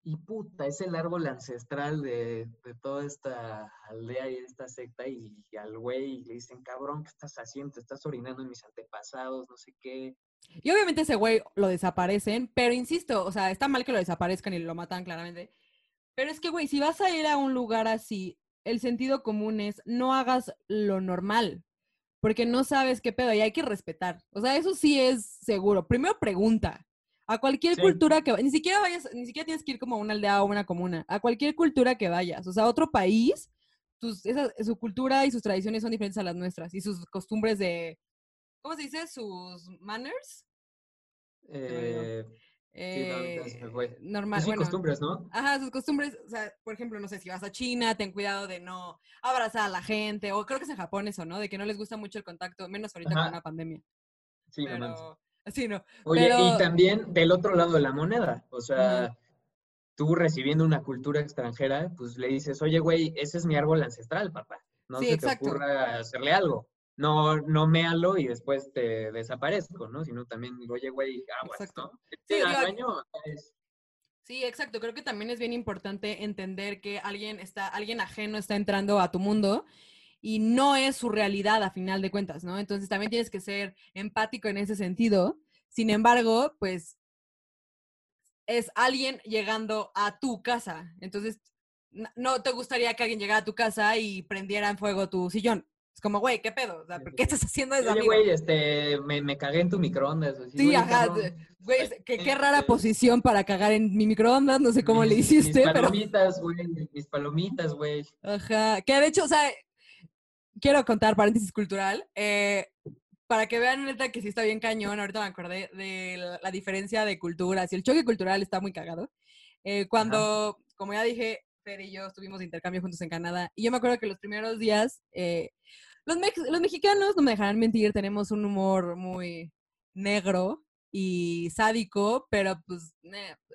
Y puta, es el árbol ancestral de, toda esta aldea y esta secta. Y, al güey le dicen, cabrón, ¿qué estás haciendo? estás orinando en mis antepasados, no sé qué. Y obviamente ese güey lo desaparecen, pero insisto, o sea, está mal que lo desaparezcan y lo matan claramente. Pero es que, güey, si vas a ir a un lugar así, el sentido común es no hagas lo normal, porque no sabes qué pedo y hay que respetar. O sea, eso sí es seguro. Primero pregunta. A cualquier cultura que ni siquiera vayas, ni siquiera tienes que ir como a una aldea o una comuna, a cualquier cultura que vayas, o sea, a otro país, tus, su cultura y sus tradiciones son diferentes a las nuestras y sus costumbres de, ¿cómo se dice? Sus manners. Eh, eh, normal. Pues costumbres, ¿no? Ajá, sus costumbres, o sea, por ejemplo, no sé, si vas a China, ten cuidado de no abrazar a la gente, o creo que es en Japón eso, ¿no? De que no les gusta mucho el contacto, menos ahorita con una pandemia. Sí, no Así no. Oye, y también del otro lado de la moneda, o sea, tú recibiendo una cultura extranjera, pues le dices, oye, güey, ese es mi árbol ancestral, papá. No se te ocurra hacerle algo no, no méalo y después te desaparezco, ¿no? Sino también oye, güey, aguas, exacto. ¿no? Sí, exacto. Creo que también es bien importante entender que alguien está, alguien ajeno está entrando a tu mundo y no es su realidad a final de cuentas, ¿no? Entonces también tienes que ser empático en ese sentido. Sin embargo, pues es alguien llegando a tu casa. Entonces, no te gustaría que alguien llegara a tu casa y prendiera en fuego tu sillón. Es como, güey, ¿qué pedo? O sea, ¿por qué estás haciendo eso, Oye, güey, este, me, me, cagué en tu microondas. sí, ajá. Güey, qué, qué rara este posición para cagar en mi microondas, no sé cómo le hiciste, mis palomitas, güey, mis palomitas, güey. Ajá, que de hecho, o sea, quiero contar paréntesis cultural, eh, para que vean neta que sí está bien cañón, ahorita me acordé de la, diferencia de culturas y el choque cultural está muy cagado. Eh, cuando, como ya dije, Fer y yo estuvimos de intercambio juntos en Canadá. Y yo me acuerdo que los primeros días, eh, los, los mexicanos, no me dejarán mentir, tenemos un humor muy negro y sádico, pero pues,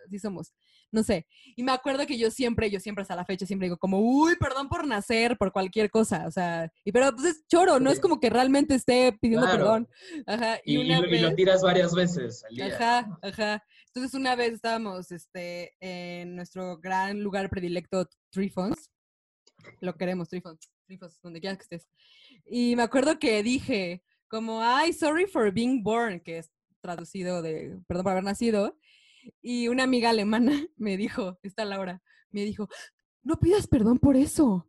así somos. No sé. Y me acuerdo que yo siempre, yo siempre hasta la fecha, siempre digo como, uy, perdón por nacer, por cualquier cosa. O sea, y pero pues es choro, no es como que realmente esté pidiendo perdón. Ajá. Y, lo, tiras varias veces al día. Ajá, ajá. Entonces una vez estábamos este, en nuestro gran lugar predilecto, Trifons. Lo queremos, Trifons. Trifons, donde quieras que estés. Y me acuerdo que dije como, ay, sorry for being born, que es traducido de, perdón por haber nacido. Y una amiga alemana <laughs> me dijo, esta Laura, me dijo, no pidas perdón por eso.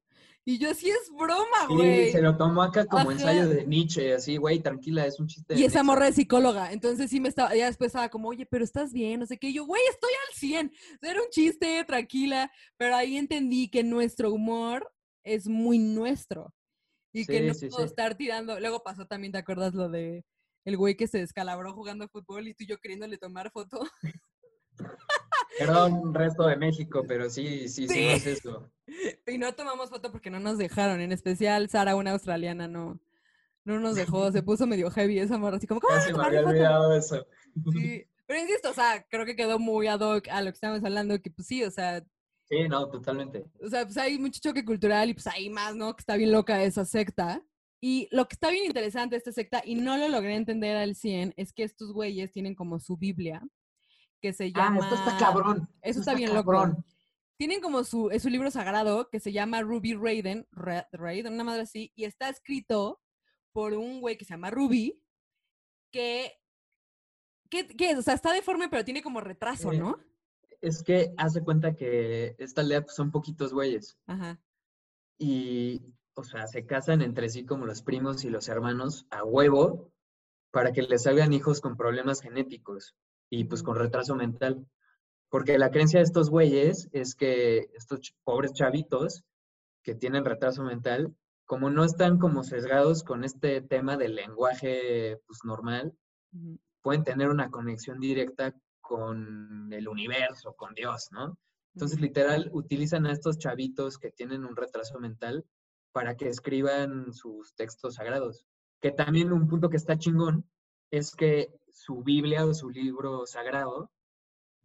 Y yo, sí es broma, Sí, güey. se lo tomó acá como Ajá. ensayo de Nietzsche, así, güey, tranquila, es un chiste. Y esa morra es psicóloga, entonces sí me estaba, ya después estaba como, oye, pero estás bien, no sé qué, y yo, güey, estoy al 100, era un chiste, tranquila, pero ahí entendí que nuestro humor es muy nuestro y que Sí, no sí, puedo sí. estar tirando, luego pasó también, ¿te acuerdas lo de el güey que se descalabró jugando fútbol y tú y yo queriéndole tomar foto? <laughs> Perdón, resto de México, pero sí, sí, Sí. hicimos eso. y no tomamos foto porque no nos dejaron, en especial Sara, una australiana, no, no nos dejó, se puso medio heavy esa morra, así como, ¿cómo Casi me tomarle había foto?" olvidado eso. Sí, pero insisto, o sea, creo que quedó muy ad hoc a lo que estábamos hablando, que pues sí, o sea, Sí, no, totalmente. o sea, pues hay mucho choque cultural y pues hay más, ¿no? Que está bien loca esa secta. Y lo que está bien interesante de esta secta, y no lo logré entender al 100, es que estos güeyes tienen como su Biblia, que se Ah, llama... esto está cabrón. Eso está bien loco. Tienen como su, es su libro sagrado que se llama Ruby Raiden, Ra- Raiden, una madre así, y está escrito por un güey que se llama Ruby, que, que, que, o sea, está deforme, pero tiene como retraso, Eh, ¿no? Es que haz de cuenta que esta aldea pues, son poquitos güeyes. Ajá. Y, o sea, se casan entre sí como los primos y los hermanos a huevo para que les salgan hijos con problemas genéticos y pues con retraso mental. Porque la creencia de estos güeyes es que estos ch- pobres chavitos que tienen retraso mental, como no están como sesgados con este tema del lenguaje pues normal, pueden tener una conexión directa con el universo, con Dios, ¿no? Entonces, Ujú. literal, utilizan a estos chavitos que tienen un retraso mental para que escriban sus textos sagrados. Que también un punto que está chingón es que su Biblia o su libro sagrado,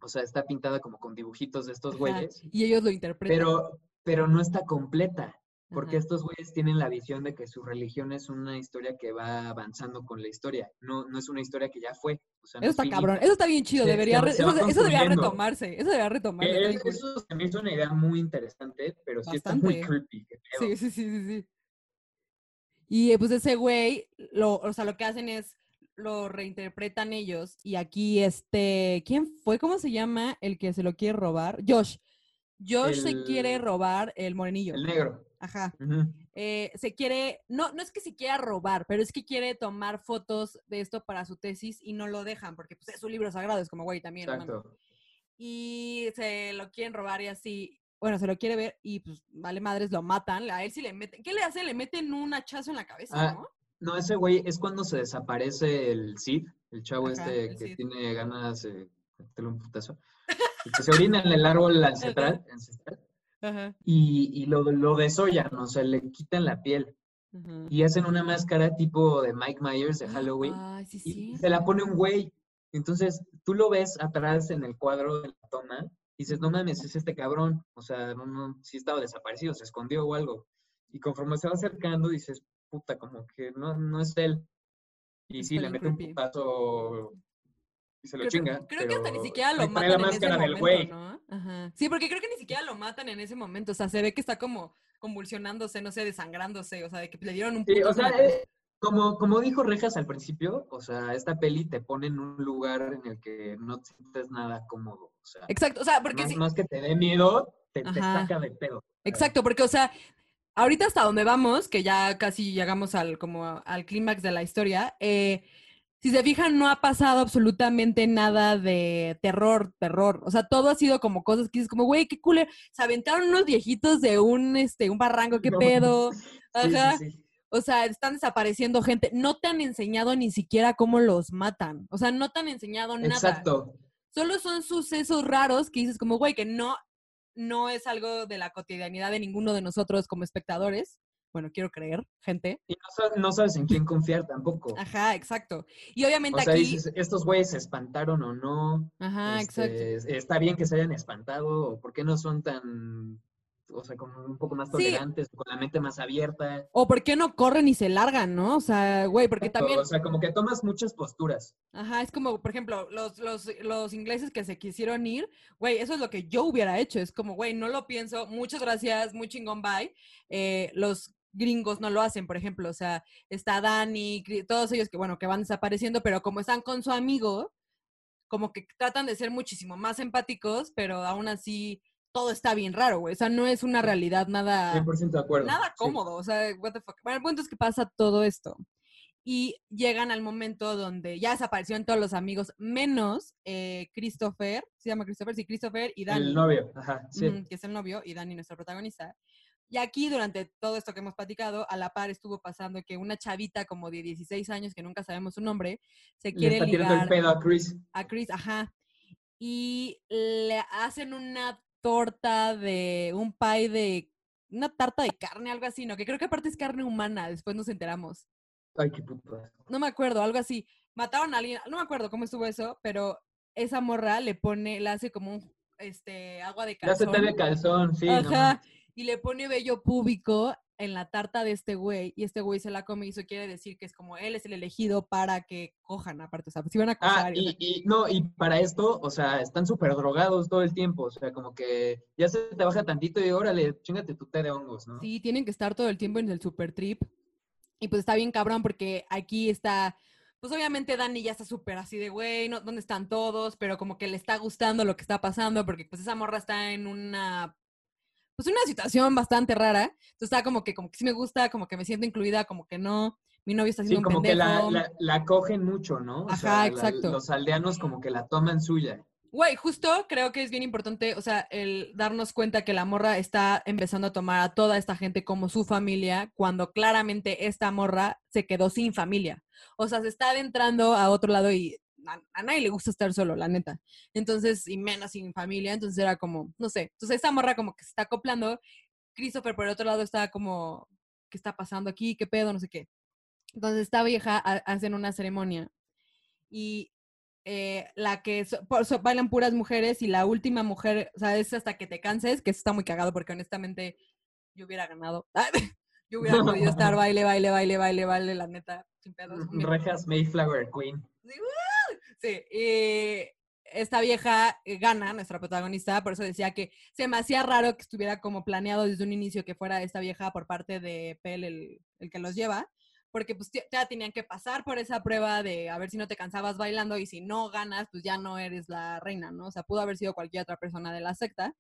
o sea, está pintada como con dibujitos de estos Ajá, güeyes, Y ellos lo interpretan. pero, pero no está completa, porque Ajá. estos güeyes tienen la visión de que su religión es una historia que va avanzando con la historia, no, no es una historia que ya fue. O sea, no Eso es está finita. cabrón. Eso está bien chido. Se- Debería, se- eso, debería retomarse. Eso debería retomarse. Eso se me hizo una idea muy interesante, pero sí está muy creepy. Sí, sí, sí, sí, sí. Y pues ese güey, lo, o sea, lo que hacen es lo reinterpretan ellos. Y aquí este, ¿quién fue? ¿Cómo se llama el que se lo quiere robar? Josh. Josh se quiere robar el morenillo. El negro. Ajá. Eh, se quiere, no, no es que se quiera robar, pero es que quiere tomar fotos de esto para su tesis y no lo dejan, porque pues, es su libro sagrado, es como, güey, también. Exacto. y se lo quieren robar y así. Bueno, se lo quiere ver y pues vale madres, lo matan. A él sí le meten. ¿Qué le hacen? Le meten un hachazo en la cabeza, Ah, ¿no? No, ese güey es cuando se desaparece el Cid, el chavo Ajá, este el que Cid. tiene ganas de meterle un putazo. y que se orina en el árbol <laughs> ancestral, ancestral Ajá. y, y lo, lo desollan, o sea, le quitan la piel ajá. y hacen una máscara tipo de Mike Myers de Halloween Ay, sí, y sí. se la pone un güey. Entonces, tú lo ves atrás en el cuadro de la toma y dices, no mames, es este cabrón. O sea, no, no, sí estaba desaparecido, se escondió o algo. Y conforme se va acercando, dices, puta, como que no, no es él. Y sí, le mete un putazo y se lo Creo, chinga. creo que hasta ni siquiera lo matan la en ese máscara del momento, güey. ¿no? Ajá. Sí, porque creo que ni siquiera lo matan en ese momento. O sea, se ve que está como convulsionándose, no sé, desangrándose. O sea, de que le dieron un Sí, putazo o en sea, eh, como, como dijo Rejas al principio, o sea, esta peli te pone en un lugar en el que no te sientes nada cómodo. O sea, Exacto, o sea, porque más, sí, más que te dé miedo, te, te saca de pedo. Exacto, porque, o sea, ahorita hasta donde vamos, que ya casi llegamos al, como al clímax de la historia, eh, si se fijan, no ha pasado absolutamente nada de terror, terror. O sea, todo ha sido como cosas que dices como, güey, qué cool. Se aventaron unos viejitos de un, este, un barranco, qué No. pedo. <laughs> Sí, sí, Ajá. sí. O sea, están desapareciendo gente. No te han enseñado ni siquiera cómo los matan. O sea, no te han enseñado nada. Exacto. Solo son sucesos raros que dices como, güey, que no, no es algo de la cotidianidad de ninguno de nosotros como espectadores. Bueno, quiero creer, gente. Y no, sa- no sabes en quién confiar tampoco. Ajá, exacto. Y obviamente O sea, aquí... dices, estos güeyes se espantaron o no. Ajá, exacto. Este, Está bien que se hayan espantado, o por qué no son tan, o sea, como un poco más Sí. tolerantes, con la mente más abierta. O por qué no corren y se largan, ¿no? O sea, güey, porque Exacto, también... O sea, como que tomas muchas posturas. Ajá, es como, por ejemplo, los, los, los ingleses que se quisieron ir, güey, eso es lo que yo hubiera hecho. Es como, güey, no lo pienso, muchas gracias, muy chingón, bye. Eh, los gringos no lo hacen, por ejemplo, o sea, está Dani, todos ellos que, bueno, que van desapareciendo, pero como están con su amigo, como que tratan de ser muchísimo más empáticos, pero aún así todo está bien raro, güey. O sea, no es una realidad nada, 100% de acuerdo. nada sí. cómodo. O sea, what the fuck. Bueno, el punto es que pasa todo esto. Y llegan al momento donde ya desaparecieron todos los amigos, menos eh, Christopher, se llama Christopher, sí, Christopher y Dani. El novio, ajá, sí. Que es el novio, y Dani, nuestro protagonista. Y aquí, durante todo esto que hemos platicado, a la par estuvo pasando que una chavita como de 16 años, que nunca sabemos su nombre, se Le quiere está tirando el ligar pedo a Chris. a Chris, ajá, y le hacen una torta de un pie de, una tarta de carne, algo así, ¿no? Que creo que aparte es carne humana, después nos enteramos. Ay, qué puto. asco. No me acuerdo, algo así. Mataron a alguien, no me acuerdo cómo estuvo eso, pero esa morra le pone, le hace como un, este, agua de calzón. te de calzón, sí. no Ajá. mames. y le pone vello púbico en la tarta de este güey y este güey se la come y eso quiere decir que es como él es el elegido para que cojan aparte, o sea, si van a Ah, cojar. y- y, y no, y para esto, o sea, están súper drogados todo el tiempo. O sea, como que ya se te baja tantito y órale, chingate tu té de hongos, ¿no? Sí, tienen que estar todo el tiempo en el super trip. Y pues está bien cabrón porque aquí está, pues obviamente Dani ya está súper así de, güey, no, ¿dónde están todos? Pero como que le está gustando lo que está pasando porque pues esa morra está en una, pues una situación bastante rara. Entonces está como que, como que sí me gusta, como que me siento incluida, como que no. Mi novio está Sí, haciendo como un que la, pendejo. la, la cogen mucho, ¿no? O Ajá, sea, la- exacto. los aldeanos como que la toman suya. Güey, justo creo que es bien importante, o sea, el darnos cuenta que la morra está empezando a tomar a toda esta gente como su familia, cuando claramente esta morra se quedó sin familia. O sea, se está adentrando a otro lado y a, a nadie le gusta estar solo, la neta. Entonces, y menos sin familia, entonces era como, no sé. Entonces, esta morra como que se está acoplando. Christopher, por el otro lado, está como, ¿qué está pasando aquí? ¿Qué pedo? No sé qué. Entonces, esta vieja ha- hacen una ceremonia y eh, la que so- por- so- bailan puras mujeres y la última mujer, o sea, es hasta que te canses, que eso está muy cagado porque honestamente yo hubiera ganado. <laughs> yo hubiera podido estar <laughs> baile, baile, baile, baile, baile, la neta, sin pedos. Rejas Mayflower Queen. Sí, y esta vieja eh, gana, nuestra protagonista, por eso decía que se me hacía raro que estuviera como planeado desde un inicio que fuera esta vieja por parte de Pel el, el que los lleva, porque pues ya tenían que pasar por esa prueba de a ver si no te cansabas bailando y si no ganas, pues ya no eres la reina, ¿no? O sea, pudo haber sido cualquier otra persona de la secta,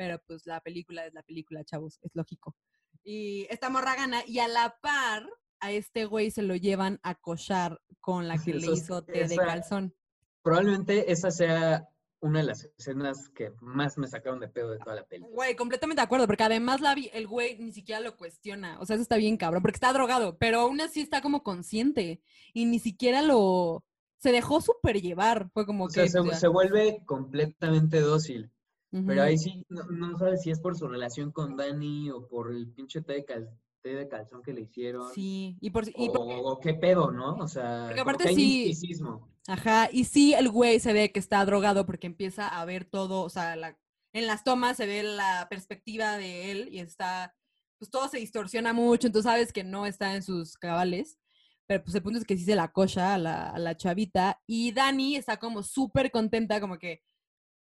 pero pues la película es la película, chavos, es lógico. Y esta morra gana y a la par a este güey se lo llevan a cochar con la que <laughs> le Eso hizo té de calzón. Probablemente esa sea una de las escenas que más me sacaron de pedo de toda la película. Güey, completamente de acuerdo, porque además la vi- el güey ni siquiera lo cuestiona. O sea, eso está bien cabrón, porque está drogado, pero aún así está como consciente y ni siquiera lo. Se dejó súper llevar. Fue como O sea, se, se vuelve completamente dócil. Pero Ujú. ahí sí, no, no sabes si es por su relación con Dani o por el pinche té de, cal- té de calzón que le hicieron. Sí, y por. Y o, por- o qué pedo, ¿no? O sea, Porque aparte que hay sí- misticismo. Ajá, y sí, el güey se ve que está drogado porque empieza a ver todo, o sea, la- en las tomas se ve la perspectiva de él y está, pues todo se distorsiona mucho, entonces sabes que no está en sus cabales, pero pues el punto es que sí se la cocha a la, a la chavita y Dani está como súper contenta, como que,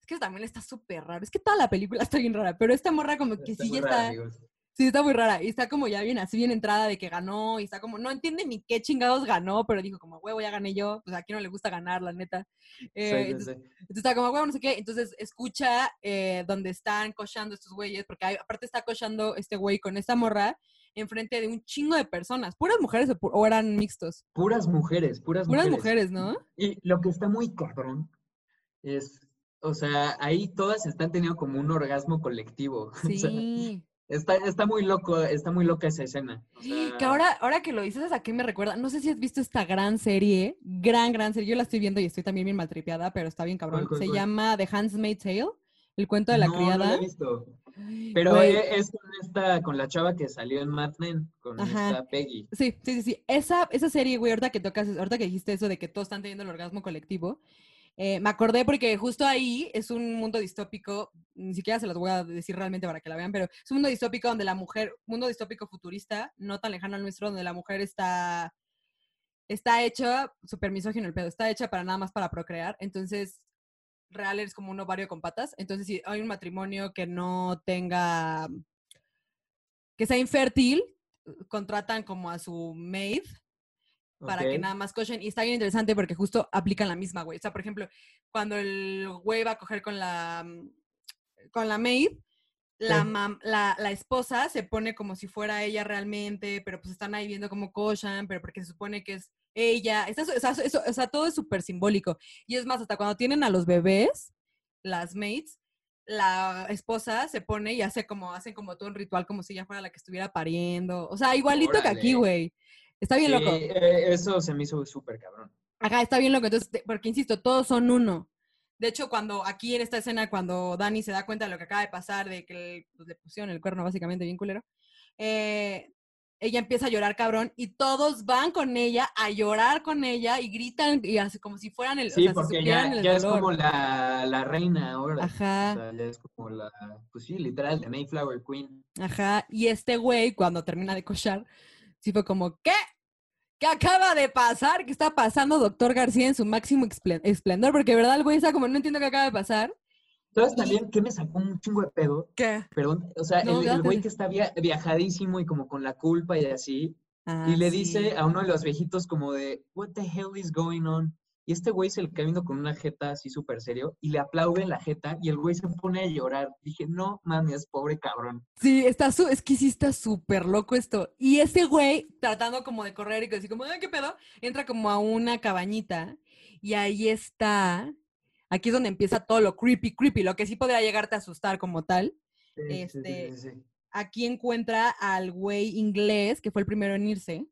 que también está súper raro, es que toda la película está bien rara, pero esta morra como que Está sí ya está. Sí, está muy rara. Y está como ya bien así, bien entrada de que ganó. Y está como, no entiende ni qué chingados ganó, pero dijo como, huevo, ya gané yo. Pues a quién no le gusta ganar, la neta. Eh, Sí, sí, entonces, sí. entonces está como, huevo, no sé qué. Entonces escucha eh, donde están cochando estos güeyes, porque hay- aparte está cochando este güey con esta morra enfrente de un chingo de personas. ¿Puras mujeres o, pu- o eran mixtos? Puras mujeres, puras, Puras mujeres. mujeres, ¿no? Y lo que está muy cabrón es, o sea, ahí todas están teniendo como un orgasmo colectivo. <laughs> O sea, Sí. está, está muy loco, está muy loca esa escena. O Que ahora, ahora que lo dices, ¿a qué me recuerda? No sé si has visto esta gran serie, gran, gran serie. Yo la estoy viendo y estoy también bien maltripeada, pero está bien cabrón. cuál, Se cuál? llama The Handmaid's Tale, el cuento de la no, no la criada. he visto. Pero e- es con esta, con la chava que salió en Mad Men, con Ajá. esta Peggy. Sí, sí, sí, sí. Esa, esa serie, güey, ahorita que tocas, ahorita que dijiste eso de que todos están teniendo el orgasmo colectivo, eh, me acordé porque justo ahí es un mundo distópico, ni siquiera se los voy a decir realmente para que la vean, pero es un mundo distópico donde la mujer, mundo distópico futurista, no tan lejano al nuestro, donde la mujer está, está hecha, super misógino el pedo, está hecha para nada más para procrear, entonces real es como un ovario con patas, entonces si hay un matrimonio que no tenga, que sea infértil, contratan como a su maid para que Ok. nada más cochen. Y está bien interesante porque justo aplican la misma, güey. O sea, por ejemplo, cuando el güey va a coger con la, mm, con la maid, la, mam- la, la esposa se pone como si fuera ella realmente, pero pues están ahí viendo como cochan, pero porque se supone que es ella. Está o, sea, eso- o sea, todo es súper simbólico. Y es más, hasta cuando tienen a los bebés, las maids, la esposa se pone y hace como, hacen como todo un ritual como si ella fuera la que estuviera pariendo. O sea, igualito que aquí, Órale. güey. Está bien Sí, loco. eh, eso se me hizo súper cabrón. Ajá, está bien loco. Entonces, porque insisto, todos son uno. De hecho, cuando aquí en esta escena, cuando Dani se da cuenta de lo que acaba de pasar, de que le, pues, le pusieron el cuerno básicamente bien culero, eh, ella empieza a llorar cabrón y todos van con ella a llorar con ella y gritan y hace como si fueran el, o Sí, sea, porque ya, el ya es como la, la reina ahora. Ajá. O sea, ya es como la, pues sí, literal, de Mayflower Queen. Ajá, y este güey, cuando termina de cochar, sí fue como, ¿qué? ¿Qué acaba de pasar? ¿Qué está pasando, doctor García, en su máximo esplendor? Porque, verdad, el güey está como, no entiendo qué acaba de pasar. ¿Sabes también qué me sacó un chingo de pedo? ¿Qué? Perdón, o sea, No, el, el güey que está via- viajadísimo y como con la culpa y así, Ah, y le sí. dice a uno de los viejitos como de, what the hell is going on? Y este güey se le viendo con una jeta así súper serio y le aplaude en la jeta y el güey se pone a llorar. Dije, no mames, pobre cabrón. Sí, está su es que sí está súper loco esto. Y ese güey, tratando como de correr y así como, "Ay, ¿qué pedo? Entra como a una cabañita y ahí está. Aquí es donde empieza todo lo creepy, creepy, lo que sí podría llegarte a asustar como tal. Sí, Este, sí, sí. Aquí encuentra al güey inglés, que fue el primero en irse.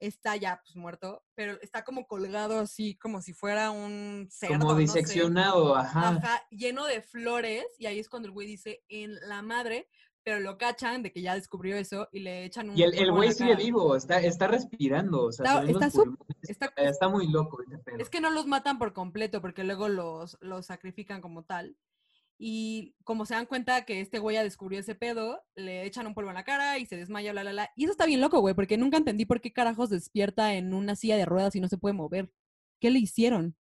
Está ya, pues, muerto, pero está como colgado así, como si fuera un cerdo, Como no sé. diseccionado, ajá. Ajá, lleno de flores, y ahí es cuando el güey dice en la madre, pero lo cachan de que ya descubrió eso y le echan un Y el, el güey sigue vivo, está, está respirando, o sea, Está- muy loco. Es que no los matan por completo, porque luego los, los sacrifican como tal. Y como se dan cuenta que este güey ya descubrió ese pedo, le echan un polvo en la cara y se desmaya, bla, bla, bla. Y eso está bien loco, güey, porque nunca entendí por qué carajos despierta en una silla de ruedas y no se puede mover. ¿Qué le hicieron?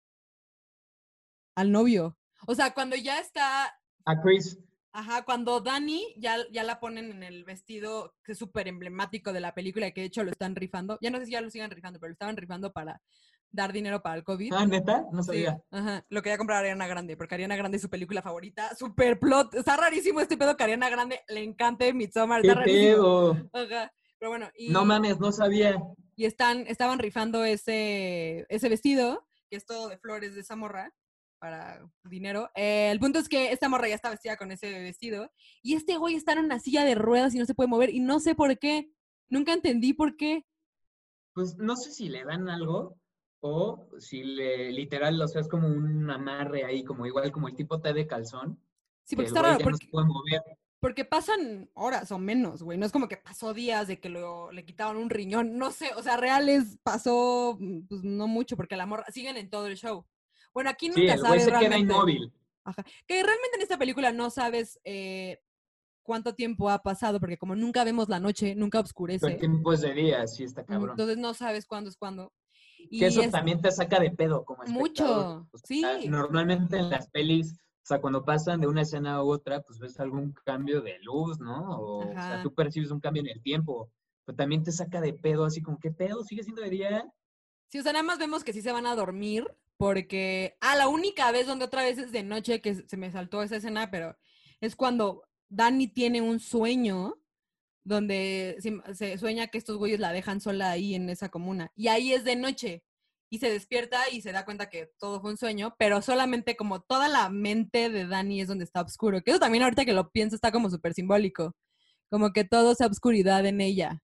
Al novio. O sea, cuando ya está A Chris, Ajá, cuando Dani ya, ya la ponen en el vestido que es súper emblemático de la película y que de hecho lo están rifando. Ya no sé si ya lo sigan rifando, pero lo estaban rifando para dar dinero para el COVID. ah, neta, no Sí, sabía. ajá. Lo quería comprar Ariana Grande, porque Ariana Grande es su película favorita. Super plot. Está rarísimo este pedo que a Ariana Grande le encante Midsommar. ¿Qué Está rarísimo. pedo? Ajá. Pero bueno, y, No mames, no sabía. y están, estaban rifando ese, ese vestido, que es todo de flores de esa morra, para dinero. Eh, el punto es que esta morra ya está vestida con ese vestido, y este güey está en una silla de ruedas y no se puede mover, y no sé por qué. Nunca entendí por qué. Pues no sé si le dan algo o si le, literal, o sea, es como un amarre ahí, como igual como el tipo T de calzón. Sí, que porque está raro, ya no porque, se puede mover. porque pasan horas o menos, güey. No es como que pasó días de que lo, le quitaban un riñón. No sé, o sea, reales pasó, mm, pues no mucho, porque la morra siguen en todo el show. Bueno, aquí Sí, nunca el sabes se queda realmente. inmóvil. Ajá. Que realmente en esta película no sabes eh, cuánto tiempo ha pasado, porque como nunca vemos la noche, nunca oscurece. el tiempo es de día, sí está cabrón. Entonces no sabes cuándo es cuándo. Y que eso es- también te saca de pedo como espectador. Mucho, O sea, sí. Normalmente en las pelis, o sea, cuando pasan de una escena a otra, pues ves algún cambio de luz, ¿no? O, o sea, tú percibes un cambio en el tiempo, pero también te saca de pedo, así como, ¿qué pedo? ¿Sigue siendo de día? Sí, o sea, nada más vemos que sí se van a dormir, porque. Ah, la única vez donde otra vez es de noche que se me saltó esa escena, pero es cuando Dani tiene un sueño donde se, se sueña que estos güeyes la dejan sola ahí en esa comuna. Y ahí es de noche. Y se despierta y se da cuenta que todo fue un sueño, pero solamente como toda la mente de Dani es donde está oscuro. Que eso también ahorita que lo pienso está como súper simbólico. Como que todo es obscuridad en ella.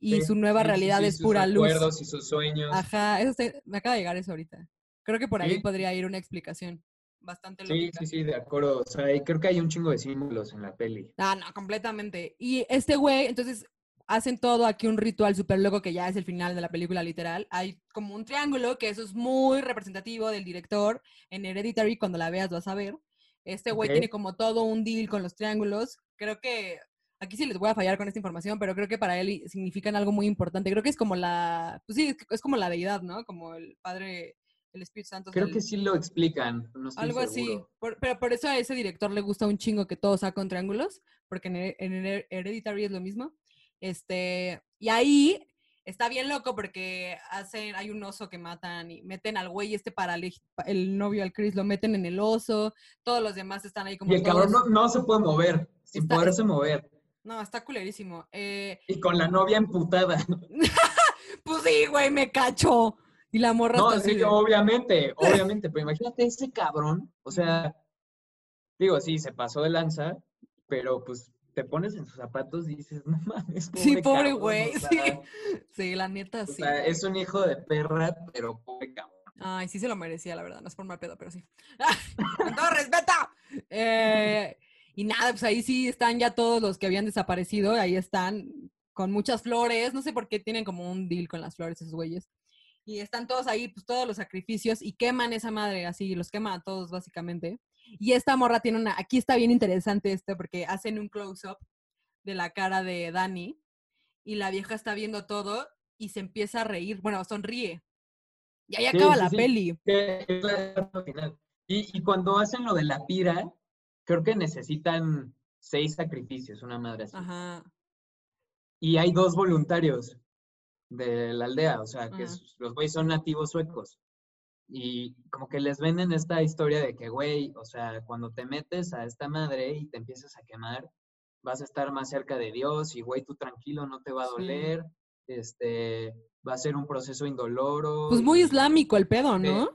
Y Sí, su nueva sí, realidad sí, es sus pura luz. y sus sueños. Ajá, eso se- me acaba de llegar eso ahorita. Creo que por ahí podría ir una explicación bastante Sí, lógica. sí, sí, de acuerdo. O sea, creo que hay un chingo de símbolos en la peli. Ah, no, completamente. Y este güey, entonces hacen todo aquí un ritual súper loco que ya es el final de la película literal. Hay como un triángulo, que eso es muy representativo del director. En Hereditary, cuando la veas vas a ver. Este güey tiene como todo un deal con los triángulos. Creo que, aquí sí les voy a fallar con esta información, pero creo que para él significan algo muy importante. Creo que es como la, pues sí, es como la deidad, ¿no? Como el Padre, el Espíritu Santo. Creo el- que sí lo explican, no estoy Algo así. Por- pero por eso a ese director le gusta un chingo que todo sea con triángulos, porque en, en Her- Hereditary es lo mismo. Este, y ahí está bien loco porque hacen, hay un oso que matan y meten al güey este para el, el novio al Chris, lo meten en el oso, todos los demás están ahí como... Y el todos- cabrón no, no se puede mover, sin Está- poderse mover. No, está culerísimo. Eh, Y con la novia emputada. <laughs> pues sí, güey, me cacho. Y la morra No, sí, obviamente, <laughs> obviamente, pero imagínate ese cabrón, o sea, digo, sí, se pasó de lanza, pero pues te pones en sus zapatos y dices, no mames, pobre Sí, pobre cabrón", güey, <laughs> o sea, sí. Sí, la neta, o sí. sea, es un hijo de perra, pero pobre cabrón. Ay, sí se lo merecía, la verdad. No es por mal pedo, pero sí. <laughs> Con todo respeto. Eh, y nada, pues ahí sí están ya todos los que habían desaparecido. Ahí están con muchas flores. No sé por qué tienen como un deal con las flores esos güeyes. Y están todos ahí, pues todos los sacrificios y queman esa madre así, los queman a todos básicamente. Y esta morra tiene una, aquí está bien interesante esto porque hacen un close-up de la cara de Dani y la vieja está viendo todo y se empieza a reír, bueno, sonríe. Y ahí Sí, acaba sí, la sí. peli. Y, y cuando hacen lo de la pira, creo que necesitan seis sacrificios, una madre así. Ajá. Y hay dos voluntarios de la aldea, o sea, que los güeyes son nativos suecos. Y como que les venden esta historia de que, güey, o sea, cuando te metes a esta madre y te empiezas a quemar, vas a estar más cerca de Dios y, güey, tú tranquilo, no te va a Sí. doler, este, va a ser un proceso indoloro. Pues muy islámico el pedo, ¿no?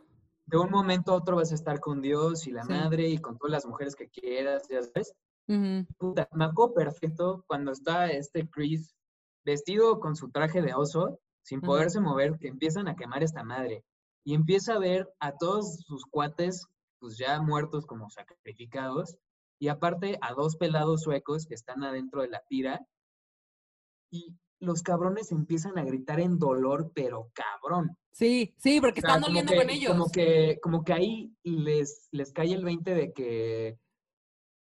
De un momento a otro vas a estar con Dios y la Sí. madre y con todas las mujeres que quieras, ya sabes. Ujú. Puta, me acuerdo perfecto cuando está este Chris vestido con su traje de oso, sin poderse mover, que empiezan a quemar esta madre. Y empieza a ver a todos sus cuates, pues ya muertos como sacrificados, y aparte a dos pelados suecos que están adentro de la tira. Y los cabrones empiezan a gritar en dolor, pero cabrón. Sí, sí, porque O sea, están doliendo que- con ellos. Como que, como que ahí les, les cae el 20 de que,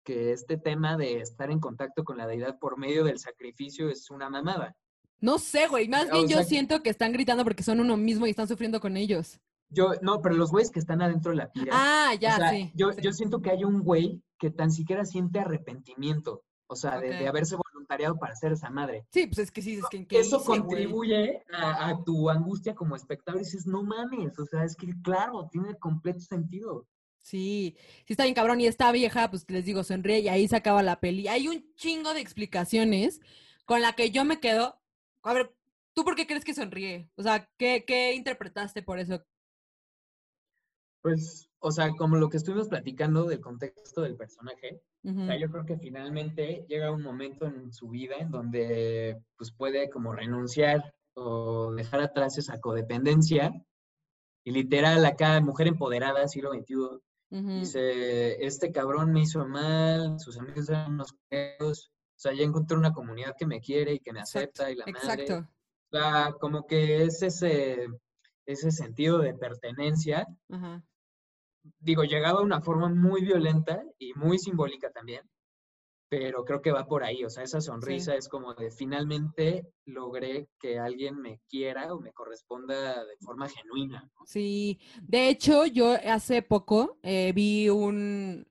que este tema de estar en contacto con la deidad por medio del sacrificio es una mamada. No sé, güey. Más bien yo sea siento que están gritando porque son uno mismo y están sufriendo con ellos. Yo, no, pero los güeyes que están adentro de la tira. Ah, ya, o sea, sí. Yo, sí. yo siento que hay un güey que tan siquiera siente arrepentimiento. O sea, de, haberse voluntariado para hacer esa madre. Sí, pues es que sí, es que ¿qué Eso contribuye a, a tu angustia como espectador y dices, no mames, o sea, es que claro, tiene completo sentido. Sí, sí está bien cabrón. Y esta vieja, pues les digo, sonríe y ahí se acaba la peli. Hay un chingo de explicaciones con la que yo me quedo. A ver, ¿tú por qué crees que sonríe? O sea, ¿qué, qué interpretaste por eso? Pues, o sea, como lo que estuvimos platicando del contexto del personaje, o sea, yo creo que finalmente llega un momento en su vida en donde pues puede como renunciar o dejar atrás esa codependencia y literal acá mujer empoderada, siglo XXI, Dice, este cabrón me hizo mal, sus amigos eran unos feos, o sea, ya encontré una comunidad que me quiere y que me Exacto, acepta y la madre. Exacto. O sea, como que es ese, ese sentido de pertenencia digo, llegado a una forma muy violenta y muy simbólica también, pero creo que va por ahí, o sea, esa sonrisa es como de finalmente logré que alguien me quiera o me corresponda de forma genuina. ¿no? Sí, de hecho, yo hace poco eh, vi un,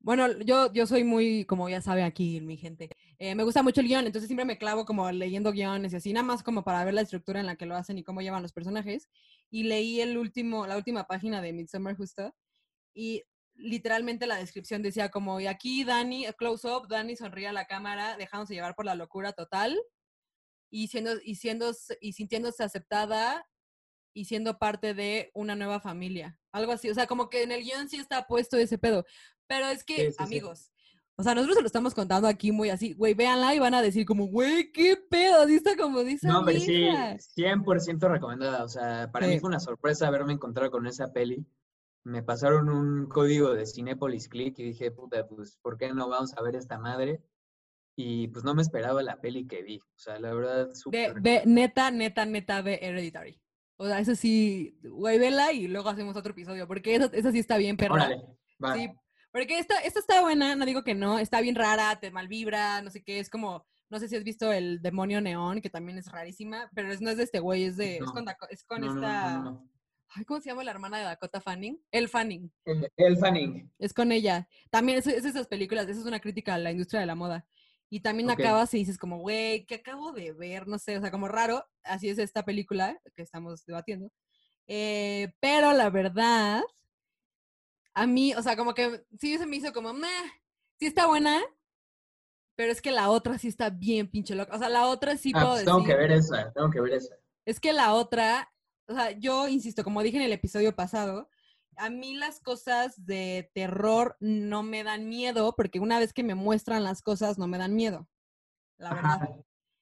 bueno, yo, yo soy muy, como ya sabe aquí mi gente, eh, me gusta mucho el guion, entonces siempre me clavo como leyendo guiones y así, nada más como para ver la estructura en la que lo hacen y cómo llevan los personajes. Y leí el último, la última página de Midsommar justo, y literalmente la descripción decía como, y aquí Dani, close up, Dani sonríe a la cámara, dejándose llevar por la locura total, y siendo, y siendo, y sintiéndose aceptada y siendo parte de una nueva familia. Algo así. O sea, como que en el guion sí está puesto ese pedo. Pero es que, Sí, sí, sí. amigos, o sea, nosotros se lo estamos contando aquí muy así, güey, véanla y van a decir como, güey, qué pedo, así está como dice. No, hombre, sí, vieja". 100% recomendada, o sea, para mí fue una sorpresa haberme encontrado con esa peli. Me pasaron un código de Cinepolis Click y dije, puta, pues, ¿por qué no vamos a ver esta madre? Y pues no me esperaba la peli que vi, o sea, la verdad, súper ve, neta, neta, neta, ve Hereditary. O sea, eso sí, güey, vela y luego hacemos otro episodio, porque esa, esa sí está bien, perra. Órale, va. Sí, porque esta, esta está buena, no digo que no, está bien rara, te malvibra, no sé qué, es como, no sé si has visto el demonio neón, que también es rarísima, pero es, no es de este güey, es de, es con, es con No, esta, no. Ay, ¿cómo se llama la hermana de Dakota Fanning? El Fanning, El, el Fanning. es con ella. También es, es esas películas, esa es una crítica a la industria de la moda. Y también Ok. acabas y dices como, güey, ¿qué acabo de ver? No sé, o sea, como raro. Así es esta película que estamos debatiendo. Eh, pero la verdad, a mí, o sea, como que sí se me hizo como, meh, sí está buena, pero es que la otra sí está bien pinche loca. O sea, la otra sí Ah, puedo pues tengo que decir- ver esa, tengo que ver esa. es que la otra, o sea, yo insisto, como dije en el episodio pasado, a mí las cosas de terror no me dan miedo, porque una vez que me muestran las cosas no me dan miedo. La verdad.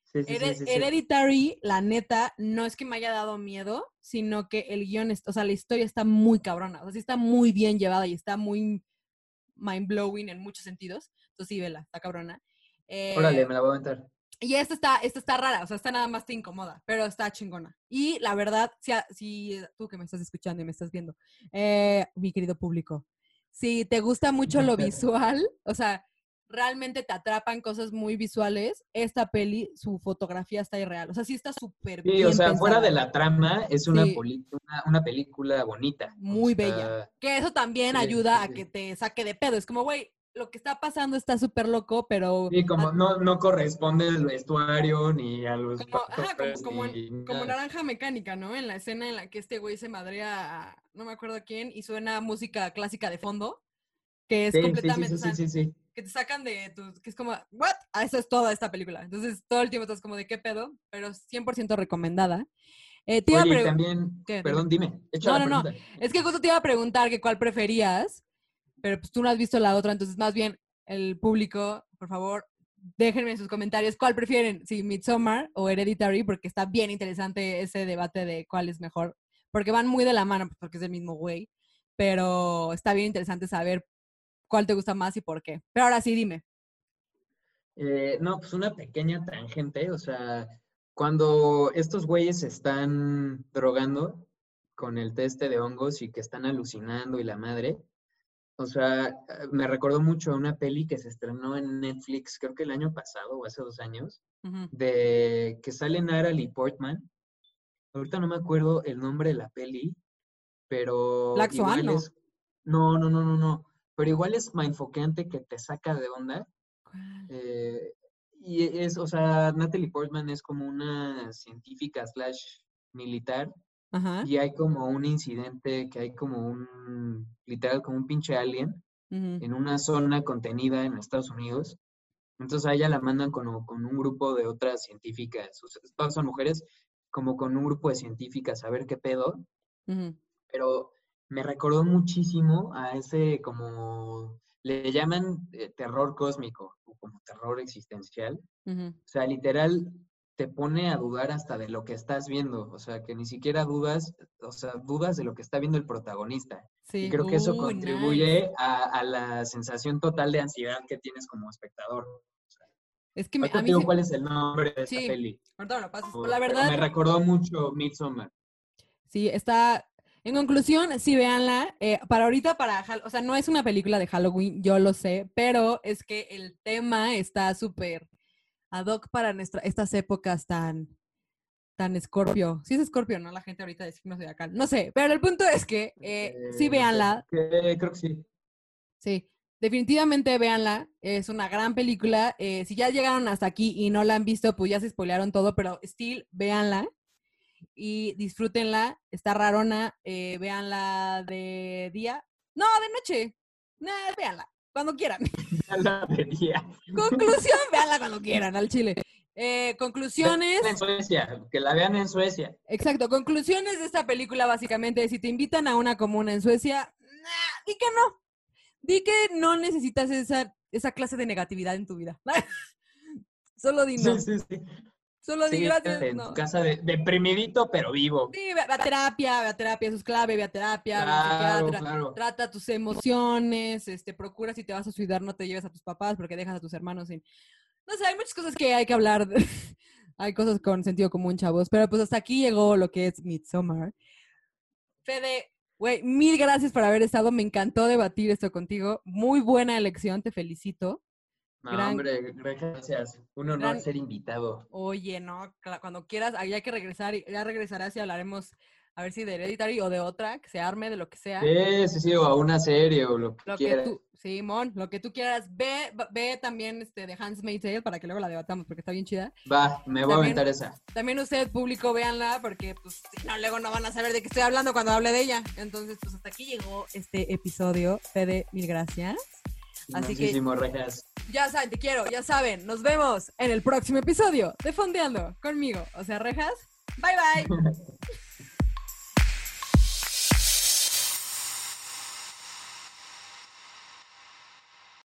Sí, sí, sí, Hered- sí, sí. Hereditary, la neta, no es que me haya dado miedo, sino que el guion, o sea, la historia está muy cabrona, o sea, sí está muy bien llevada y está muy mind blowing en muchos sentidos. Entonces sí, vela, está cabrona. Eh, Órale, me la voy a aventar. Y esta está, esta está rara, o sea, esta nada más te incomoda, pero está chingona. Y la verdad, si, si tú que me estás escuchando y me estás viendo, eh, mi querido público, si te gusta mucho lo visual, o sea, realmente te atrapan cosas muy visuales, esta peli, su fotografía está irreal. O sea, sí está súper Sí, bien o sea, fuera pensada. de la trama, es una, Sí. una, una película bonita. o Muy sea, bella. Que eso también sí, ayuda sí, a sí. que te saque de pedo. Es como, güey, lo que está pasando está súper loco, pero... Sí, como no, no corresponde al vestuario ni a los Como, ajá, como, como, en- como naranja mecánica, ¿no? En la escena en la que este güey se madrea a no me acuerdo quién y suena música clásica de fondo, que es Sí, completamente, sí, sí, sí, que te sacan de tu, que es como, ¿what? Ah, eso es toda esta película. Entonces, todo el tiempo estás como, ¿de qué pedo? Pero 100% recomendada. Eh, te iba a Oye, y también, ¿Qué? perdón, dime. No, no, no. Es que justo te iba a preguntar que cuál preferías, pero pues tú no has visto la otra, entonces más bien el público, por favor, déjenme en sus comentarios cuál prefieren, si Midsommar o Hereditary, porque está bien interesante ese debate de cuál es mejor, porque van muy de la mano, pues, porque es el mismo güey, pero está bien interesante saber cuál te gusta más y por qué. Pero ahora sí, dime. Eh, no, pues una pequeña tangente, o sea, cuando estos güeyes están drogando con el teste de hongos y que están alucinando y la madre, o sea, eh, me recordó mucho a una peli que se estrenó en Netflix, creo que el año pasado o hace dos años, de que sale Natalie Portman. Ahorita no me acuerdo el nombre de la peli, pero Black Swan, igual ¿no? es, no, no, no, no, no, pero igual es mindfocante que te saca de onda. Eh, y es, o sea, Natalie Portman es como una científica slash militar Ajá. y hay como un incidente que hay como un, literal, como un pinche alien ujú. en una zona contenida en Estados Unidos. Entonces a ella la mandan con, con un grupo de otras científicas, o sea, todas son mujeres, como con un grupo de científicas a ver qué pedo, Ujú. pero me recordó muchísimo a ese como, le llaman eh, terror cósmico o como terror existencial. Ujú. O sea, literal te pone a dudar hasta de lo que estás viendo, o sea, que ni siquiera dudas, o sea, dudas de lo que está viendo el protagonista. Sí. Y creo que eso Uy, contribuye nice. a, a la sensación total de ansiedad que tienes como espectador. Es que me- a mí digo cuál es el nombre de esta Sí, peli. ahorita me lo pasas. o- La verdad, me recordó mucho Midsommar. Sí, está. En conclusión, sí, véanla. Eh, para ahorita, para. O sea, no es una película de Halloween, yo lo sé, pero es que el tema está súper ad hoc para nuestra, estas épocas tan. tan Scorpio. Sí es Scorpio, ¿no? La gente ahorita de signos de acá. No sé, pero el punto es que eh, sí, Eh, véanla. que- creo que sí. Sí, definitivamente véanla. Es una gran película. Eh, si ya llegaron hasta aquí y no la han visto, pues ya se spoilearon todo, pero still, véanla y disfrútenla. Está rarona. Eh, véanla de día. No, de noche. Nah, véanla. Cuando quieran. La. Conclusión, véanla cuando quieran, al chile. Eh, conclusiones. En Suecia, que la vean en Suecia. Exacto, conclusiones de esta película básicamente, si te invitan a una comuna en Suecia, nah, di que no. Di que no necesitas esa, esa clase de negatividad en tu vida. <laughs> Solo di no. Sí, sí, sí. Solo di Sí, gracias. en no. tu casa de, deprimidito, pero vivo. Sí, ve, a terapia, ve a terapia, eso es clave, ve a terapia, ve a un Claro, claro. trata tus emociones, este, procura si te vas a suicidar no te lleves a tus papás porque dejas a tus hermanos sin... No sé, hay muchas cosas que hay que hablar. <laughs> hay cosas con sentido común, chavos. Pero pues hasta aquí llegó lo que es Midsommar. Fede, güey, mil gracias por haber estado. Me encantó debatir esto contigo. Muy buena elección, te felicito. No, Gran- hombre, gracias. Un honor gran- ser invitado. Oye, no, cuando quieras, ahí hay que regresar, y ya regresarás y hablaremos A ver si de Hereditary o de otra, que se arme de lo que sea. Sí, sí, sí, o a una serie o lo que Lo que quieras. Simón, lo que tú quieras. Ve, ve también este de Handmaid's Tale para que luego la debatamos porque está bien chida. Va, me voy a aventar esa. También usted, público, véanla porque pues si no, luego no van a saber de qué estoy hablando cuando hable de ella. Entonces, pues hasta aquí llegó este episodio. Fede, mil gracias. Así que- Muchísimo, rejas. Ya saben, te quiero, ya saben. Nos vemos en el próximo episodio de Fondeando conmigo. O sea, rejas. Bye bye. <laughs>